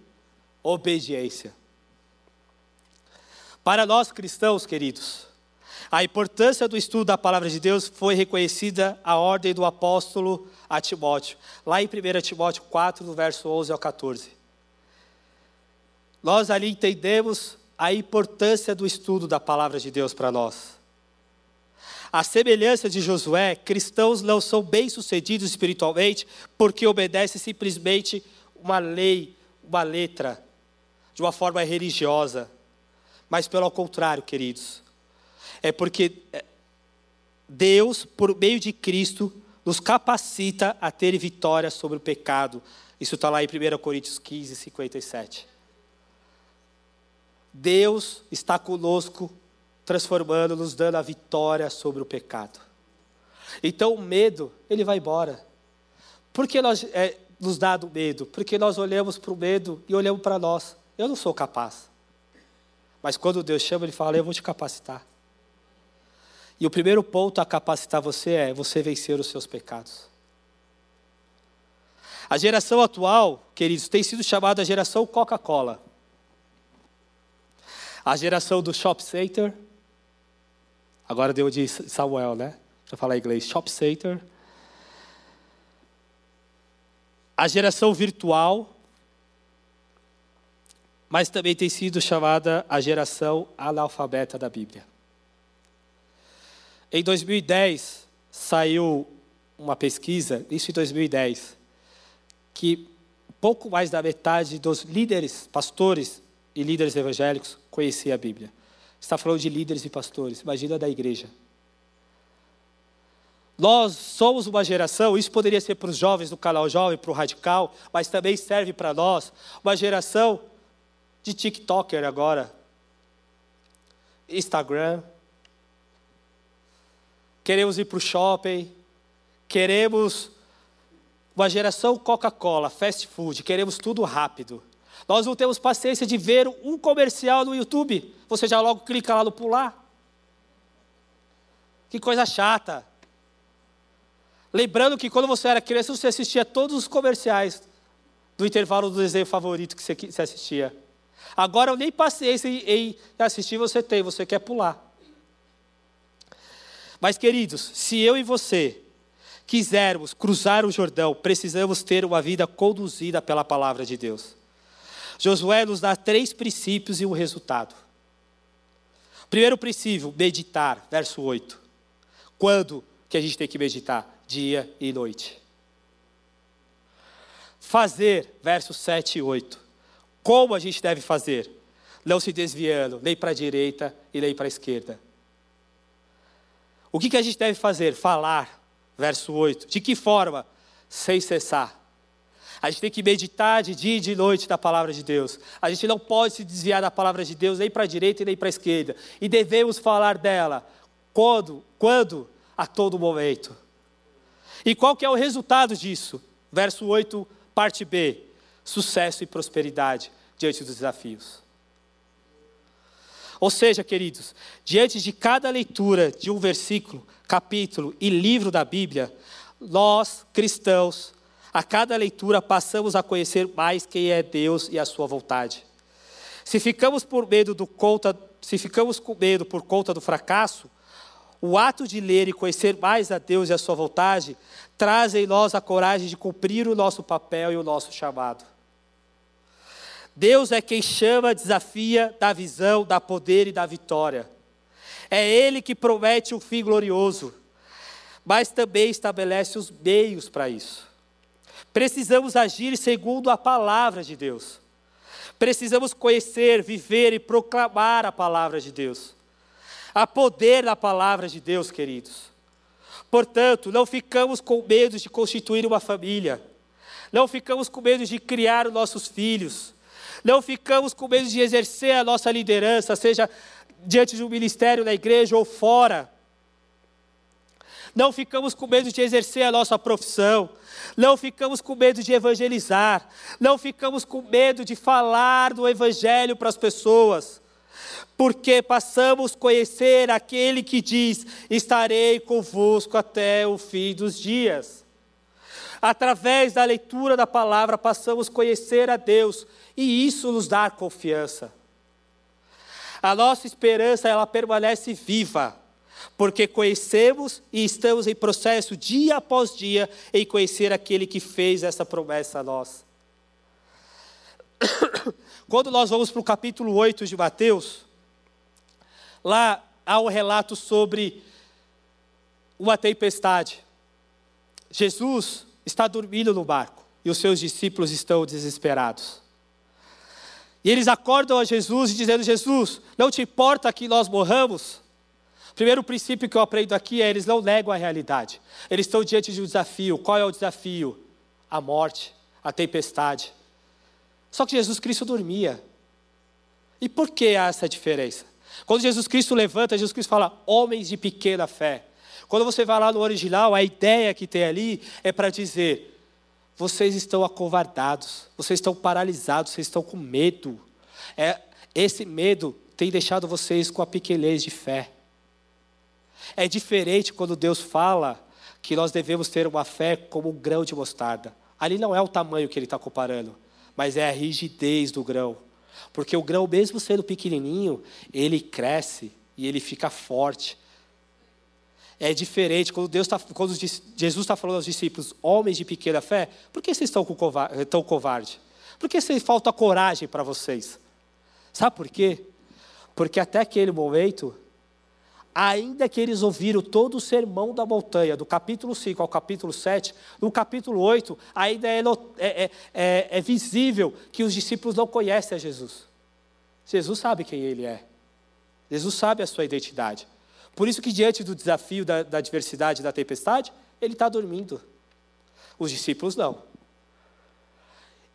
obediência. Para nós cristãos, queridos, a importância do estudo da palavra de Deus foi reconhecida a ordem do apóstolo a Timóteo, lá em 1 Timóteo 4, do verso 11 ao 14. Nós ali entendemos a importância do estudo da palavra de Deus para nós. A semelhança de Josué, cristãos não são bem-sucedidos espiritualmente porque obedecem simplesmente uma lei, uma letra, de uma forma religiosa. Mas pelo contrário, queridos, é porque é, Deus, por meio de Cristo, nos capacita a ter vitória sobre o pecado. Isso está lá em 1 Coríntios 15, 57. Deus está conosco, transformando, nos dando a vitória sobre o pecado. Então o medo, ele vai embora. Por que nós, é, nos dá do medo? Porque nós olhamos para o medo e olhamos para nós. Eu não sou capaz. Mas quando Deus chama, Ele fala: Eu vou te capacitar. E o primeiro ponto a capacitar você é você vencer os seus pecados. A geração atual, queridos, tem sido chamada a geração Coca-Cola. A geração do shop center, Agora deu de Samuel, né? Para falar inglês. Shop Center. A geração virtual, mas também tem sido chamada a geração analfabeta da Bíblia. Em 2010, saiu uma pesquisa, isso em 2010, que pouco mais da metade dos líderes, pastores e líderes evangélicos conhecia a Bíblia. Está falando de líderes e pastores, imagina da igreja. Nós somos uma geração, isso poderia ser para os jovens do canal Jovem, para o Radical, mas também serve para nós, uma geração de TikToker agora, Instagram. Queremos ir para o shopping, queremos uma geração Coca-Cola, fast food, queremos tudo rápido. Nós não temos paciência de ver um comercial no YouTube. Você já logo clica lá no pular. Que coisa chata. Lembrando que quando você era criança, você assistia todos os comerciais do intervalo do desenho favorito que você assistia. Agora, nem paciência em assistir você tem, você quer pular. Mas, queridos, se eu e você quisermos cruzar o Jordão, precisamos ter uma vida conduzida pela palavra de Deus. Josué nos dá três princípios e um resultado. Primeiro princípio, meditar, verso 8. Quando que a gente tem que meditar? Dia e noite. Fazer, versos 7 e 8. Como a gente deve fazer? Não se desviando, nem para a direita e nem para a esquerda. O que, que a gente deve fazer? Falar, verso 8. De que forma? Sem cessar. A gente tem que meditar de dia e de noite da palavra de Deus. A gente não pode se desviar da palavra de Deus nem para a direita nem para a esquerda. E devemos falar dela quando? Quando? A todo momento. E qual que é o resultado disso? Verso 8, parte B. Sucesso e prosperidade diante dos desafios. Ou seja, queridos, diante de cada leitura de um versículo, capítulo e livro da Bíblia, nós, cristãos, a cada leitura passamos a conhecer mais quem é Deus e a sua vontade. Se ficamos por medo do conta, se ficamos com medo por conta do fracasso, o ato de ler e conhecer mais a Deus e a sua vontade traz em nós a coragem de cumprir o nosso papel e o nosso chamado. Deus é quem chama, desafia, dá visão, dá poder e dá vitória. É Ele que promete um fim glorioso, mas também estabelece os meios para isso. Precisamos agir segundo a palavra de Deus. Precisamos conhecer, viver e proclamar a palavra de Deus. Há poder na palavra de Deus, queridos. Portanto, não ficamos com medo de constituir uma família. Não ficamos com medo de criar os nossos filhos. Não ficamos com medo de exercer a nossa liderança, seja diante de um ministério na igreja ou fora. Não ficamos com medo de exercer a nossa profissão. Não ficamos com medo de evangelizar. Não ficamos com medo de falar do evangelho para as pessoas. Porque passamos a conhecer aquele que diz: Estarei convosco até o fim dos dias. Através da leitura da palavra, passamos a conhecer a Deus e isso nos dá confiança. A nossa esperança, ela permanece viva, porque conhecemos e estamos em processo dia após dia em conhecer aquele que fez essa promessa a nós. Quando nós vamos para o capítulo 8 de Mateus, lá há um relato sobre uma tempestade. Jesus está dormindo no barco e os seus discípulos estão desesperados. E eles acordam a Jesus dizendo: Jesus, não te importa que nós morramos? Primeiro princípio que eu aprendo aqui é: eles não negam a realidade. Eles estão diante de um desafio. Qual é o desafio? A morte, a tempestade. Só que Jesus Cristo dormia. E por que há essa diferença? Quando Jesus Cristo levanta, Jesus Cristo fala: homens de pequena fé. Quando você vai lá no original, a ideia que tem ali é para dizer: vocês estão acovardados, vocês estão paralisados, vocês estão com medo. É, esse medo tem deixado vocês com a pequenez de fé. É diferente quando Deus fala que nós devemos ter uma fé como um grão de mostarda. Ali não é o tamanho que ele está comparando, mas é a rigidez do grão. Porque o grão, mesmo sendo pequenininho, ele cresce e ele fica forte é diferente. Quando, Deus tá, quando Jesus está falando aos discípulos, homens de pequena fé, por que vocês estão covarde, tão covarde? Por que vocês falta coragem para vocês? Sabe por quê? Porque até aquele momento, ainda que eles ouviram todo o sermão da montanha, do capítulo 5 ao capítulo 7, no capítulo 8, ainda é, é, é, é visível que os discípulos não conhecem a Jesus. Jesus sabe quem ele é. Jesus sabe a sua identidade. Por isso que diante do desafio da, da adversidade, da tempestade, ele está dormindo. Os discípulos não.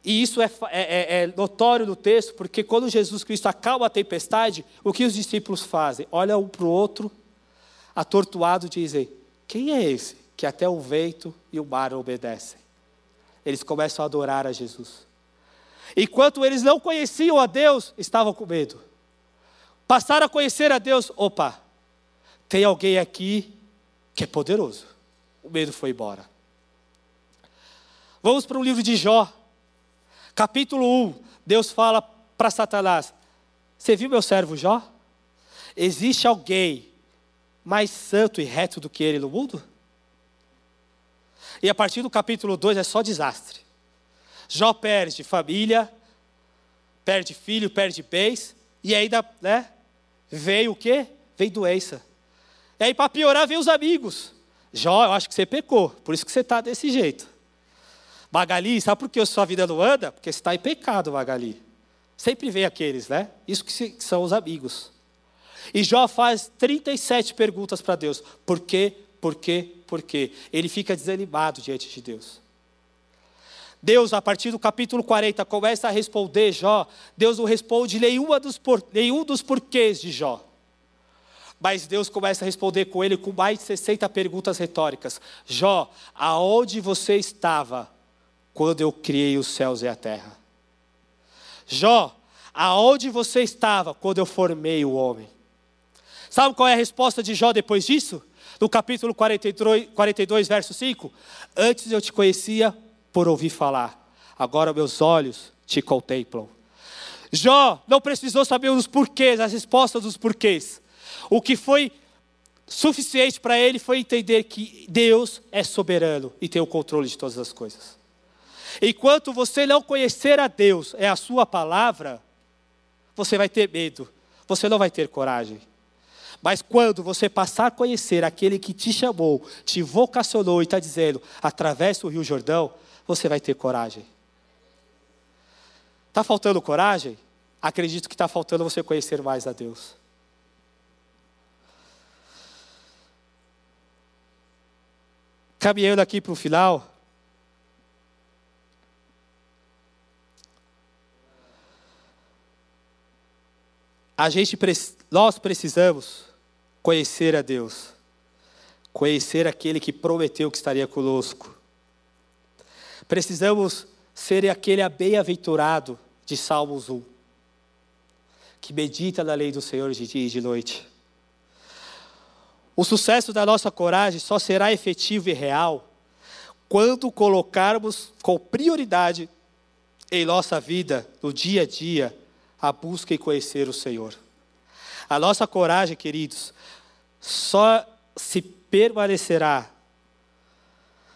E isso é, é, é, é, notório no texto, porque quando Jesus Cristo acalma a tempestade, o que os discípulos fazem? Olham um para o outro, atortoado, dizem: Quem é esse que até o vento e o mar obedecem? Eles começam a adorar a Jesus. Enquanto eles não conheciam a Deus, estavam com medo. Passaram a conhecer a Deus, opa, tem alguém aqui que é poderoso. O medo foi embora. Vamos para o livro de Jó, capítulo 1. Deus fala para Satanás: Você viu meu servo Jó? Existe alguém mais santo e reto do que ele no mundo? E a partir do capítulo 2 é só desastre. Jó perde família, perde filho, perde bens, e ainda, né, veio o quê? Veio doença. E aí, para piorar, veio os amigos. Jó, eu acho que você pecou, por isso que você está desse jeito. Magali, sabe por que a sua vida não anda? Porque você está em pecado, Magali. Sempre vem aqueles, né? Isso que são os amigos. E Jó faz 37 perguntas para Deus. Por quê? Por quê? Por quê? Ele fica desanimado diante de Deus. Deus, a partir do capítulo 40, começa a responder Jó. Deus não responde nenhuma dos por, nenhum dos porquês de Jó. Mas Deus começa a responder com ele com mais de 60 perguntas retóricas. Jó, aonde você estava quando eu criei os céus e a terra? Jó, aonde você estava quando eu formei o homem? Sabe qual é a resposta de Jó depois disso? No capítulo 42, 42 verso 5: Antes eu te conhecia por ouvir falar. Agora meus olhos te contemplam. Jó não precisou saber os porquês, as respostas dos porquês. O que foi suficiente para ele foi entender que Deus é soberano e tem o controle de todas as coisas. Enquanto você não conhecer a Deus, é a sua palavra, você vai ter medo, você não vai ter coragem. Mas quando você passar a conhecer aquele que te chamou, te vocacionou e está dizendo, através do Rio Jordão, você vai ter coragem. Está faltando coragem? Acredito que está faltando você conhecer mais a Deus. Caminhando aqui para o final. A gente, nós precisamos conhecer a Deus, conhecer aquele que prometeu que estaria conosco. Precisamos ser aquele bem-aventurado de Salmos 1, que medita na lei do Senhor de dia e de noite. O sucesso da nossa coragem só será efetivo e real quando colocarmos com prioridade em nossa vida, no dia a dia, a busca e conhecer o Senhor. A nossa coragem, queridos, só se permanecerá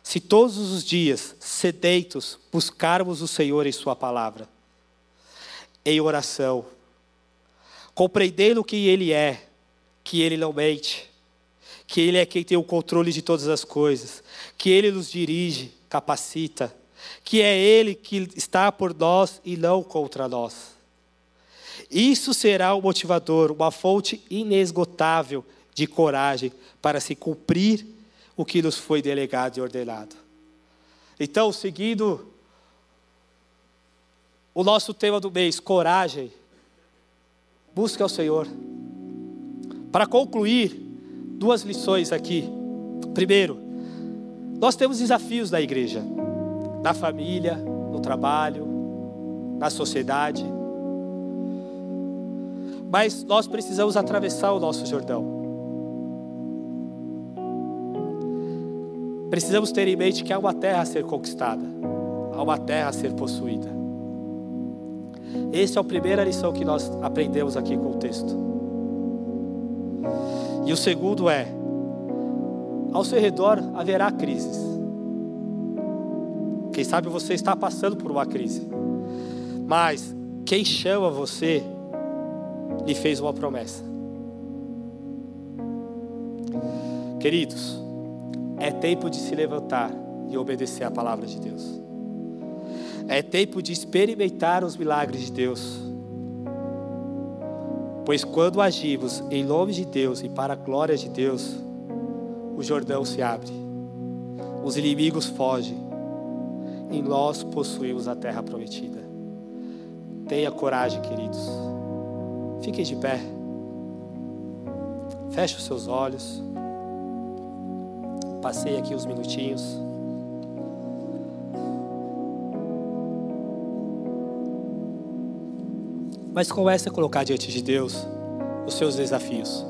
se todos os dias, sedentos, buscarmos o Senhor em Sua palavra, em oração, compreendendo quem Ele é, que Ele não mente, que Ele é quem tem o controle de todas as coisas, que Ele nos dirige, capacita, que é Ele que está por nós e não contra nós. Isso será o motivador, uma fonte inesgotável de coragem para se cumprir o que nos foi delegado e ordenado. Então, seguindo o nosso tema do mês, coragem, busque ao Senhor. Para concluir, duas lições aqui. Primeiro, nós temos desafios na igreja, na família, no trabalho, na sociedade. Mas nós precisamos atravessar o nosso Jordão. Precisamos ter em mente que há uma terra a ser conquistada, há uma terra a ser possuída. Essa é a primeira lição que nós aprendemos aqui com o texto. E o segundo é: Ao seu redor haverá crises. Quem sabe você está passando por uma crise. Mas quem chama você lhe fez uma promessa. Queridos, é tempo de se levantar e obedecer a palavra de Deus. É tempo de experimentar os milagres de Deus. Pois quando agimos em nome de Deus e para a glória de Deus, o Jordão se abre, os inimigos fogem, e nós possuímos a terra prometida. Tenha coragem, queridos. Fiquem de pé. Feche os seus olhos. Passei aqui uns minutinhos. Mas comece a colocar diante de Deus os seus desafios.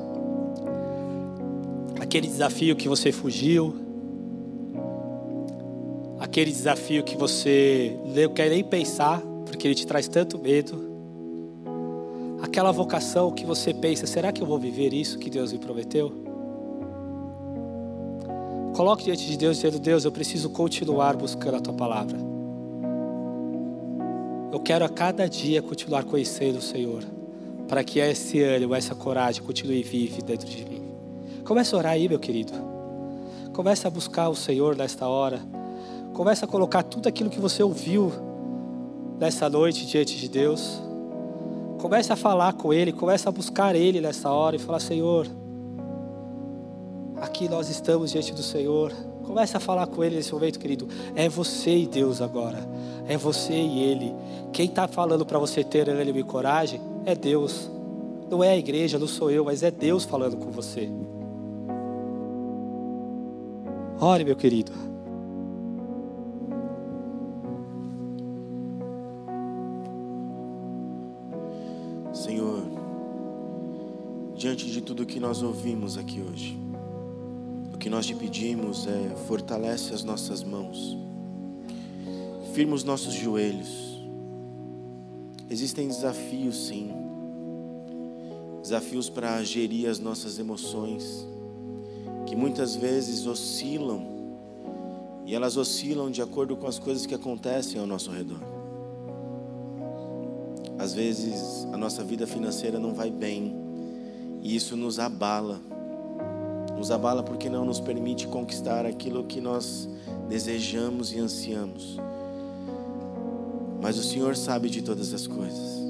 Aquele desafio que você fugiu, aquele desafio que você não quer nem pensar, porque ele te traz tanto medo. Aquela vocação que você pensa, será que eu vou viver isso que Deus me prometeu? Coloque diante de Deus dizendo: Deus, eu preciso continuar buscando a tua palavra. Eu quero a cada dia continuar conhecendo o Senhor, para que esse ânimo, essa coragem continue vive dentro de mim. Comece a orar aí, meu querido. Comece a buscar o Senhor nesta hora. Comece a colocar tudo aquilo que você ouviu nessa noite diante de Deus. Comece a falar com Ele, comece a buscar Ele nessa hora e falar: Senhor, aqui nós estamos diante do Senhor. Comece a falar com Ele nesse momento, querido. É você e Deus agora. É você e Ele. Quem está falando para você ter ânimo e coragem é Deus. Não é a igreja, não sou eu, mas é Deus falando com você. Ore, meu querido. Senhor, diante de tudo que nós ouvimos aqui hoje, que nós te pedimos é fortalece as nossas mãos, firma os nossos joelhos. Existem desafios, sim, desafios para gerir as nossas emoções, que muitas vezes oscilam, e elas oscilam de acordo com as coisas que acontecem ao nosso redor. Às vezes a nossa vida financeira não vai bem, e isso nos abala nos abala porque não nos permite conquistar aquilo que nós desejamos e ansiamos. Mas o Senhor sabe de todas as coisas.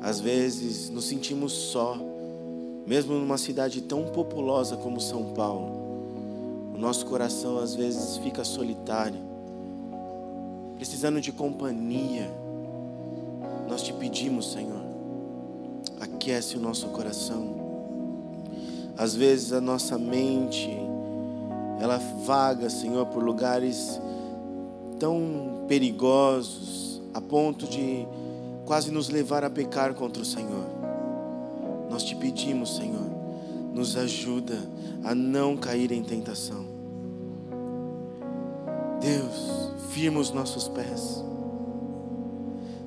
Às vezes nos sentimos só, mesmo numa cidade tão populosa como São Paulo. O nosso coração às vezes fica solitário, precisando de companhia. Nós te pedimos, Senhor, aquece o nosso coração às vezes a nossa mente, ela vaga, Senhor, por lugares tão perigosos, a ponto de quase nos levar a pecar contra o Senhor. Nós te pedimos, Senhor, nos ajuda a não cair em tentação. Deus, firma os nossos pés,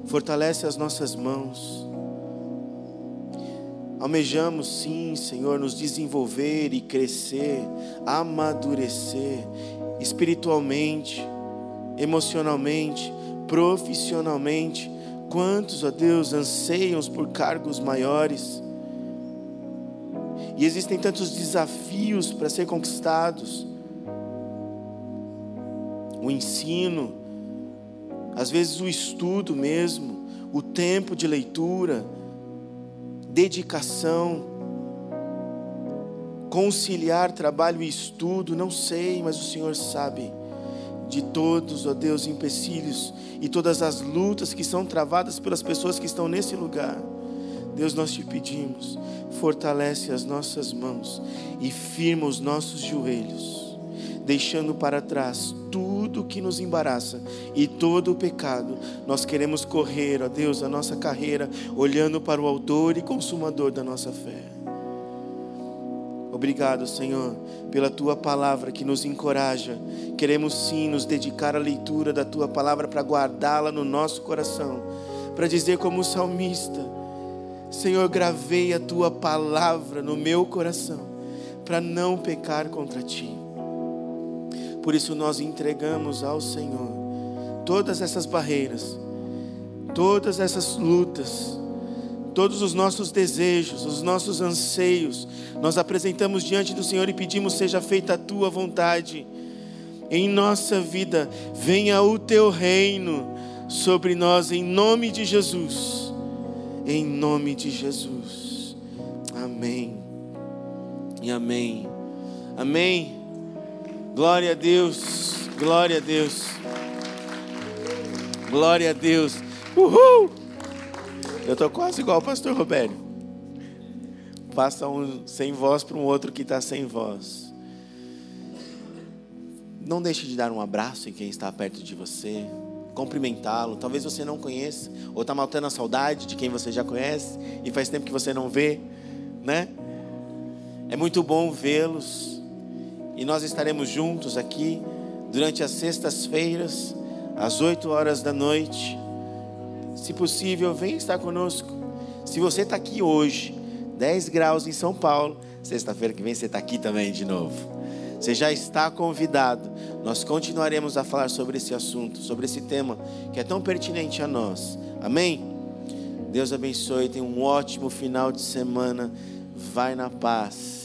fortalece as nossas mãos Almejamos sim, Senhor, nos desenvolver e crescer, amadurecer espiritualmente, emocionalmente, profissionalmente. Quantos, ó Deus, anseiam por cargos maiores? E existem tantos desafios para ser conquistados. O ensino, às vezes o estudo mesmo, o tempo de leitura, dedicação, conciliar trabalho e estudo, não sei, mas o Senhor sabe de todos, ó Deus, empecilhos e todas as lutas que são travadas pelas pessoas que estão nesse lugar. Deus, nós te pedimos, fortalece as nossas mãos e firma os nossos joelhos, deixando para trás tudo que nos embaraça e todo o pecado. Nós queremos correr, ó Deus, a nossa carreira, olhando para o Autor e Consumador da nossa fé. Obrigado, Senhor, pela tua palavra que nos encoraja. Queremos sim nos dedicar à leitura da tua palavra para guardá-la no nosso coração, para dizer como o salmista: Senhor, gravei a tua palavra no meu coração para não pecar contra ti. Por isso nós entregamos ao Senhor todas essas barreiras, todas essas lutas, todos os nossos desejos, os nossos anseios, nós apresentamos diante do Senhor e pedimos: seja feita a tua vontade. Em nossa vida, venha o teu reino sobre nós, em nome de Jesus. Em nome de Jesus. Amém. E amém. Amém. Glória a Deus. Glória a Deus. Glória a Deus. Uhul! Eu estou quase igual o pastor Roberto. Passa um sem voz para um outro que está sem voz. Não deixe de dar um abraço em quem está perto de você, cumprimentá-lo. Talvez você não conheça, ou está matando a saudade de quem você já conhece e faz tempo que você não vê, né? É muito bom vê-los e nós estaremos juntos aqui durante as sextas-feiras, às 8 horas da noite se possível, venha estar conosco. Se você está aqui hoje, 10 graus em São Paulo, sexta-feira que vem você está aqui também de novo. Você já está convidado. Nós continuaremos a falar sobre esse assunto, sobre esse tema que é tão pertinente a nós. Amém? Deus abençoe. Tenha um ótimo final de semana. Vai na paz.